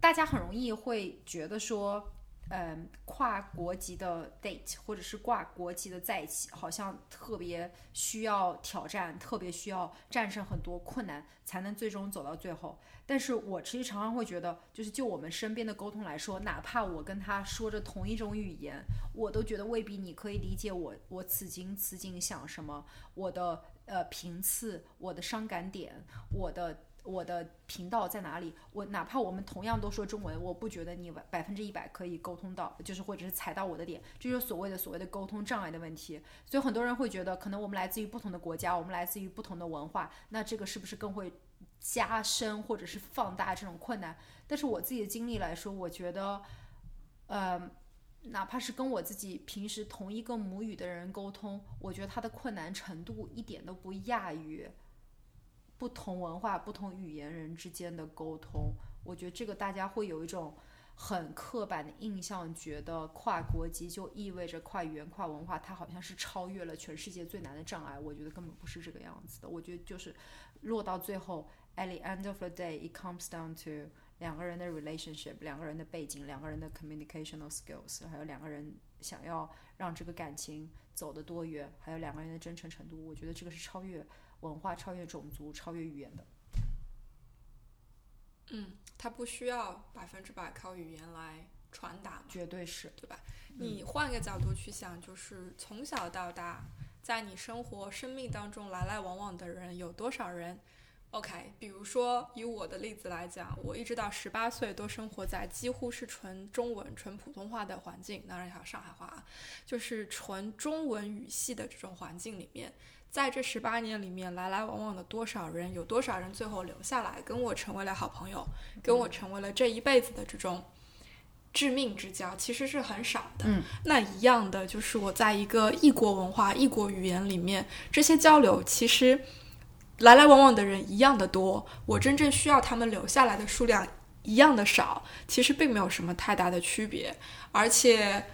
大家很容易会觉得说，嗯，跨国籍的 date 或者是跨国籍的在一起，好像特别需要挑战，特别需要战胜很多困难，才能最终走到最后。但是我其实常常会觉得，就是就我们身边的沟通来说，哪怕我跟他说着同一种语言，我都觉得未必你可以理解我我此情此景想什么，我的呃频次，我的伤感点，我的我的频道在哪里？我哪怕我们同样都说中文，我不觉得你百分之一百可以沟通到，就是或者是踩到我的点，这就是所谓的所谓的沟通障碍的问题。所以很多人会觉得，可能我们来自于不同的国家，我们来自于不同的文化，那这个是不是更会加深或者是放大这种困难？但是我自己的经历来说，我觉得，呃，哪怕是跟我自己平时同一个母语的人沟通，我觉得他的困难程度一点都不亚于不同文化、不同语言人之间的沟通。我觉得这个大家会有一种很刻板的印象，觉得跨国籍就意味着跨语言、跨文化，它好像是超越了全世界最难的障碍。我觉得根本不是这个样子的。我觉得就是落到最后，at the end of the day, it comes down to 两个人的 relationship，两个人的背景，两个人的 communicational skills，还有两个人想要让这个感情走得多远，还有两个人的真诚程度。我觉得这个是超越文化、超越种族、超越语言的。
嗯，它不需要百分之百靠语言来传达嘛，
绝对是。
对吧？你换个角度去想，就是从小到大，在你生活、生命当中来来往往的人有多少人？OK，比如说以我的例子来讲，我一直到十八岁都生活在几乎是纯中文、纯普通话的环境，当然还有上海话啊，就是纯中文语系的这种环境里面，在这十八年里面来来往往的多少人，有多少人最后留下来跟我成为了好朋友，跟我成为了这一辈子的这种致命之交，其实是很少的。
嗯，
那一样的就是我在一个异国文化、异国语言里面，这些交流其实。来来往往的人一样的多，我真正需要他们留下来的数量一样的少，其实并没有什么太大的区别。而且，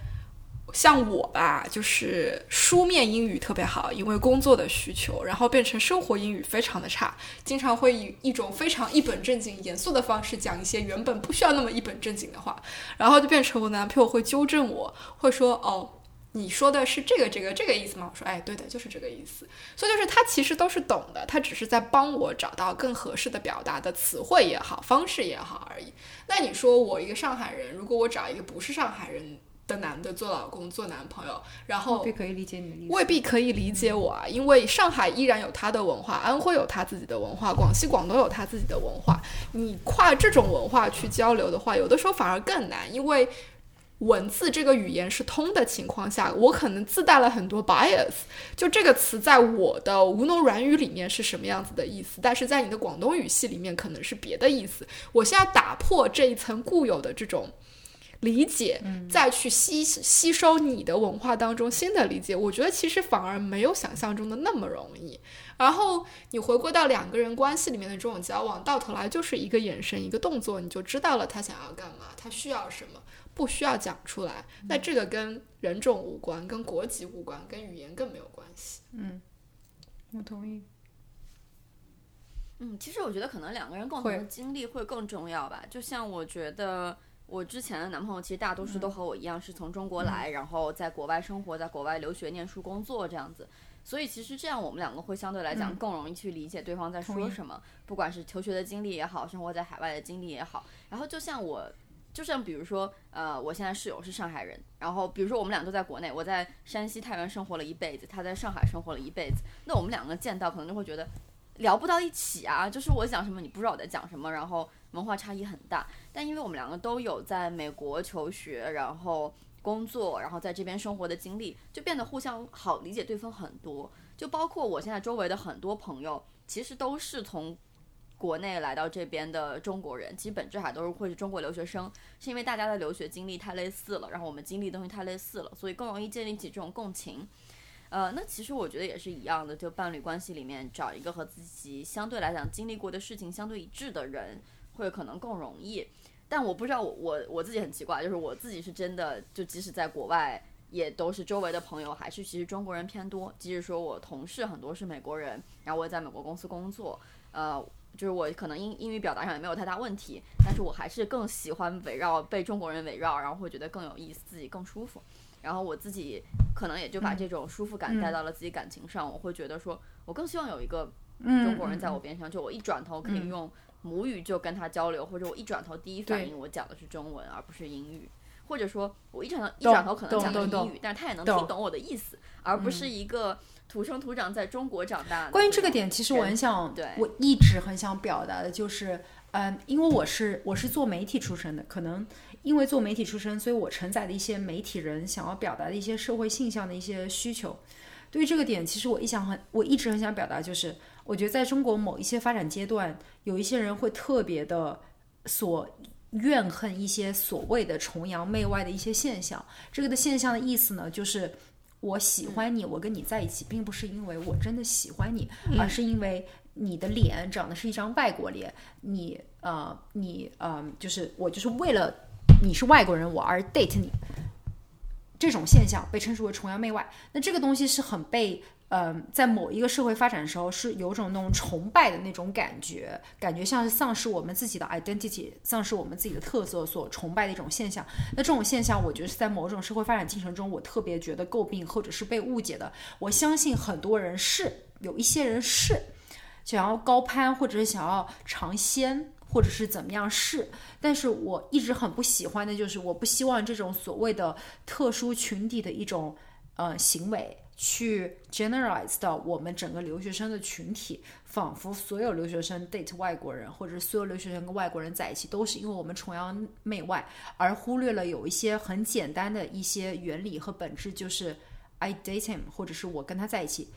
像我吧，就是书面英语特别好，因为工作的需求，然后变成生活英语非常的差，经常会以一种非常一本正经、严肃的方式讲一些原本不需要那么一本正经的话，然后就变成我男朋友会纠正我，会说哦。你说的是这个这个这个意思吗？我说，哎，对的，就是这个意思。所以就是他其实都是懂的，他只是在帮我找到更合适的表达的词汇也好，方式也好而已。那你说我一个上海人，如果我找一个不是上海人的男的做老公做男朋友，然后
未必可以理解你的意思，
未必可以理解我啊，因为上海依然有它的文化，安徽有它自己的文化，广西广东有它自己的文化。你跨这种文化去交流的话，有的时候反而更难，因为。文字这个语言是通的情况下，我可能自带了很多 bias。就这个词在我的吴侬软语里面是什么样子的意思，但是在你的广东语系里面可能是别的意思。我现在打破这一层固有的这种理解，再去吸吸收你的文化当中新的理解，我觉得其实反而没有想象中的那么容易。然后你回归到两个人关系里面的这种交往，到头来就是一个眼神、一个动作，你就知道了他想要干嘛，他需要什么。不需要讲出来，那这个跟人种无关，跟国籍无关，跟语言更没有关系。
嗯，我同意。
嗯，其实我觉得可能两个人共同的经历会更重要吧。就像我觉得我之前的男朋友，其实大多数都和我一样是从中国来，然后在国外生活，在国外留学、念书、工作这样子。所以其实这样我们两个会相对来讲更容易去理解对方在说什么，不管是求学的经历也好，生活在海外的经历也好。然后就像我。就像比如说，呃，我现在室友是上海人，然后比如说我们俩都在国内，我在山西太原生活了一辈子，他在上海生活了一辈子，那我们两个见到可能就会觉得聊不到一起啊，就是我讲什么你不知道我在讲什么，然后文化差异很大。但因为我们两个都有在美国求学，然后工作，然后在这边生活的经历，就变得互相好理解对方很多。就包括我现在周围的很多朋友，其实都是从。国内来到这边的中国人，其实本质还都是会是中国留学生，是因为大家的留学经历太类似了，然后我们经历的东西太类似了，所以更容易建立起这种共情。呃，那其实我觉得也是一样的，就伴侣关系里面找一个和自己相对来讲经历过的事情相对一致的人，会可能更容易。但我不知道我我我自己很奇怪，就是我自己是真的，就即使在国外，也都是周围的朋友还是其实中国人偏多。即使说我同事很多是美国人，然后我也在美国公司工作，呃。就是我可能英英语表达上也没有太大问题，但是我还是更喜欢围绕被中国人围绕，然后会觉得更有意思，自己更舒服。然后我自己可能也就把这种舒服感带到了自己感情上，我会觉得说我更希望有一个中国人在我边上，就我一转头可以用母语就跟他交流，或者我一转头第一反应我讲的是中文而不是英语，或者说我一转头一转头可能讲的是英语，但是他也能听懂我的意思，而不是一个。土生土长在中国长大。
关于这个点，其实我很想，
对
我一直很想表达的就是，嗯，因为我是我是做媒体出身的，可能因为做媒体出身，所以我承载的一些媒体人想要表达的一些社会现象的一些需求。对于这个点，其实我一想很，我一直很想表达，就是我觉得在中国某一些发展阶段，有一些人会特别的所怨恨一些所谓的崇洋媚外的一些现象。这个的现象的意思呢，就是。我喜欢你，我跟你在一起，并不是因为我真的喜欢你，而是因为你的脸长得是一张外国脸，你呃，你呃，就是我就是为了你是外国人，我而 date 你，这种现象被称之为崇洋媚外。那这个东西是很被。嗯，在某一个社会发展的时候，是有种那种崇拜的那种感觉，感觉像是丧失我们自己的 identity，丧失我们自己的特色所崇拜的一种现象。那这种现象，我觉得是在某种社会发展进程中，我特别觉得诟病或者是被误解的。我相信很多人是，有一些人是想要高攀，或者是想要尝鲜，或者是怎么样是。但是我一直很不喜欢的就是，我不希望这种所谓的特殊群体的一种呃行为。去 generalize 到我们整个留学生的群体，仿佛所有留学生 date 外国人，或者所有留学生跟外国人在一起，都是因为我们崇洋媚外，而忽略了有一些很简单的一些原理和本质，就是 I date him，或者是我跟他在一起，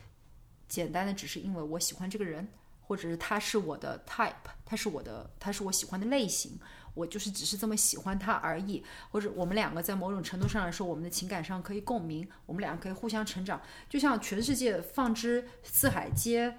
简单的只是因为我喜欢这个人，或者是他是我的 type，他是我的，他是我喜欢的类型。我就是只是这么喜欢他而已，或者我们两个在某种程度上来说，我们的情感上可以共鸣，我们两个可以互相成长，就像全世界放之四海皆，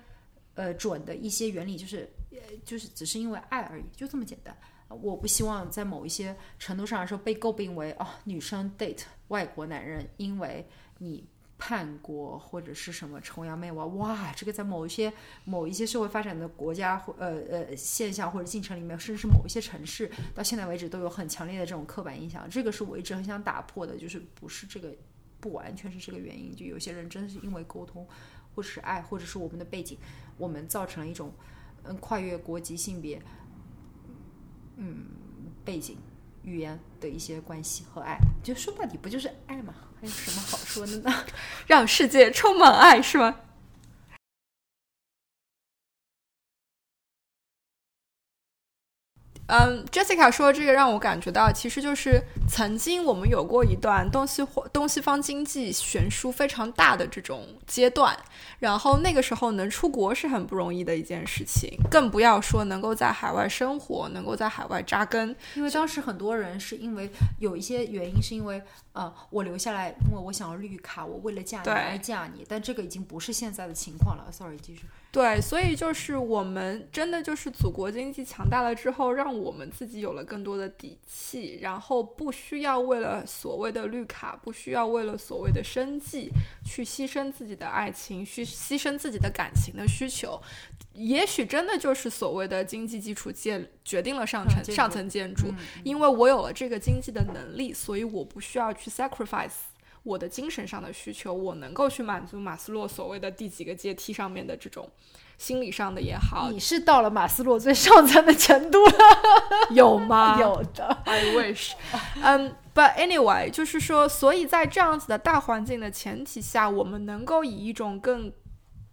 呃准的一些原理，就是呃就是只是因为爱而已，就这么简单。我不希望在某一些程度上来说被诟病为哦女生 date 外国男人，因为你。叛国或者是什么崇洋媚外，哇，这个在某一些某一些社会发展的国家或呃呃现象或者进程里面，甚至是某一些城市，到现在为止都有很强烈的这种刻板印象。这个是我一直很想打破的，就是不是这个不完全是这个原因，就有些人真的是因为沟通，或者是爱，或者是我们的背景，我们造成了一种嗯跨越国籍、性别，嗯背景。语言的一些关系和爱，就说到底不就是爱吗？还有什么好说的呢？
让世界充满爱，是吗？嗯，Jessica 说这个让我感觉到，其实就是曾经我们有过一段东西东西方经济悬殊非常大的这种阶段，然后那个时候能出国是很不容易的一件事情，更不要说能够在海外生活，能够在海外扎根。
因为当时很多人是因为有一些原因，是因为呃，我留下来，因为我想要绿卡，我为了嫁你而嫁你，但这个已经不是现在的情况了。Sorry，继续。
对，所以就是我们真的就是祖国经济强大了之后，让我们自己有了更多的底气，然后不需要为了所谓的绿卡，不需要为了所谓的生计去牺牲自己的爱情，去牺牲自己的感情的需求。也许真的就是所谓的经济基础建决定了上层上层建筑，因为我有了这个经济的能力，所以我不需要去 sacrifice。我的精神上的需求，我能够去满足马斯洛所谓的第几个阶梯上面的这种心理上的也好。
你是到了马斯洛最上层的程度了，
有吗？
有的
，I wish。嗯，But anyway，就是说，所以在这样子的大环境的前提下，我们能够以一种更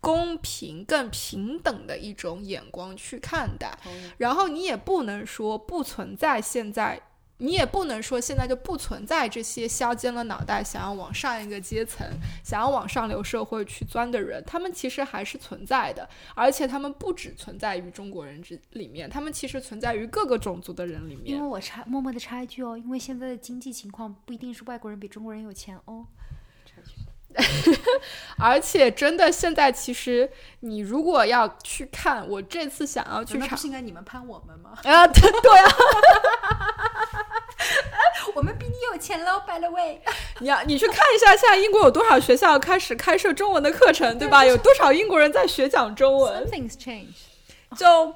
公平、更平等的一种眼光去看待。然后你也不能说不存在现在。你也不能说现在就不存在这些削尖了脑袋想要往上一个阶层、想要往上流社会去钻的人，他们其实还是存在的，而且他们不只存在于中国人之里面，他们其实存在于各个种族的人里面。
因为我插默默的插一句哦，因为现在的经济情况不一定是外国人比中国人有钱哦。
而且真的现在其实你如果要去看，我这次想要去，
那不是应该你们攀我们吗？
啊，对对啊。
我们比你有钱喽，by the way。
你要你去看一下，现在英国有多少学校开始开设中文的课程，对吧？有多少英国人在学讲中文
？Things change。
就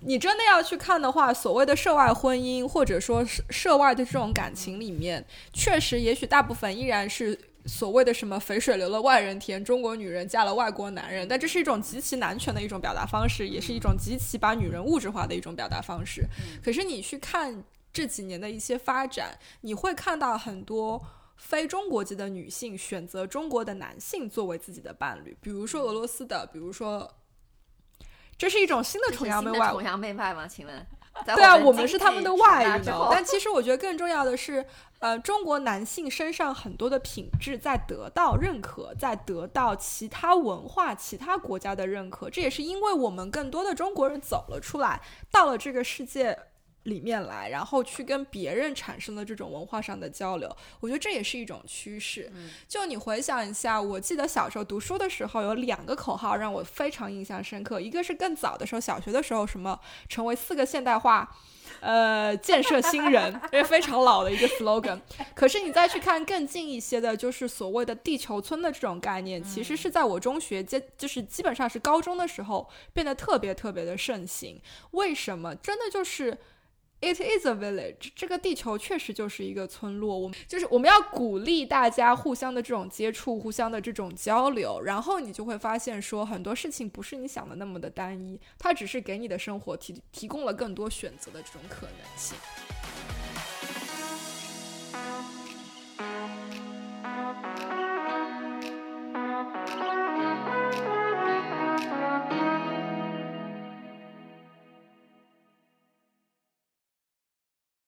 你真的要去看的话，所谓的涉外婚姻，或者说是涉外的这种感情里面，确实，也许大部分依然是所谓的什么“肥水流了外人田”，中国女人嫁了外国男人，但这是一种极其男权的一种表达方式，也是一种极其把女人物质化的一种表达方式。可是你去看。这几年的一些发展，你会看到很多非中国籍的女性选择中国的男性作为自己的伴侣，比如说俄罗斯的，比如说，这是一种新的崇洋媚外。
崇洋媚外吗？请问？
对啊，我们是他们的外，但其实我觉得更重要的是，呃，中国男性身上很多的品质在得到认可，在得到其他文化、其他国家的认可。这也是因为我们更多的中国人走了出来，到了这个世界。里面来，然后去跟别人产生了这种文化上的交流，我觉得这也是一种趋势。就你回想一下，我记得小时候读书的时候，有两个口号让我非常印象深刻。一个是更早的时候，小学的时候，什么成为四个现代化，呃，建设新人，这是非常老的一个 slogan。可是你再去看更近一些的，就是所谓的地球村的这种概念，其实是在我中学，接就是基本上是高中的时候变得特别特别的盛行。为什么？真的就是。it is a village 这个地球确实就是一个村落我们就是我们要鼓励大家互相的这种接触互相的这种交流然后你就会发现说很多事情不是你想的那么的单一它只是给你的生活提提供了更多选择的这种可能性。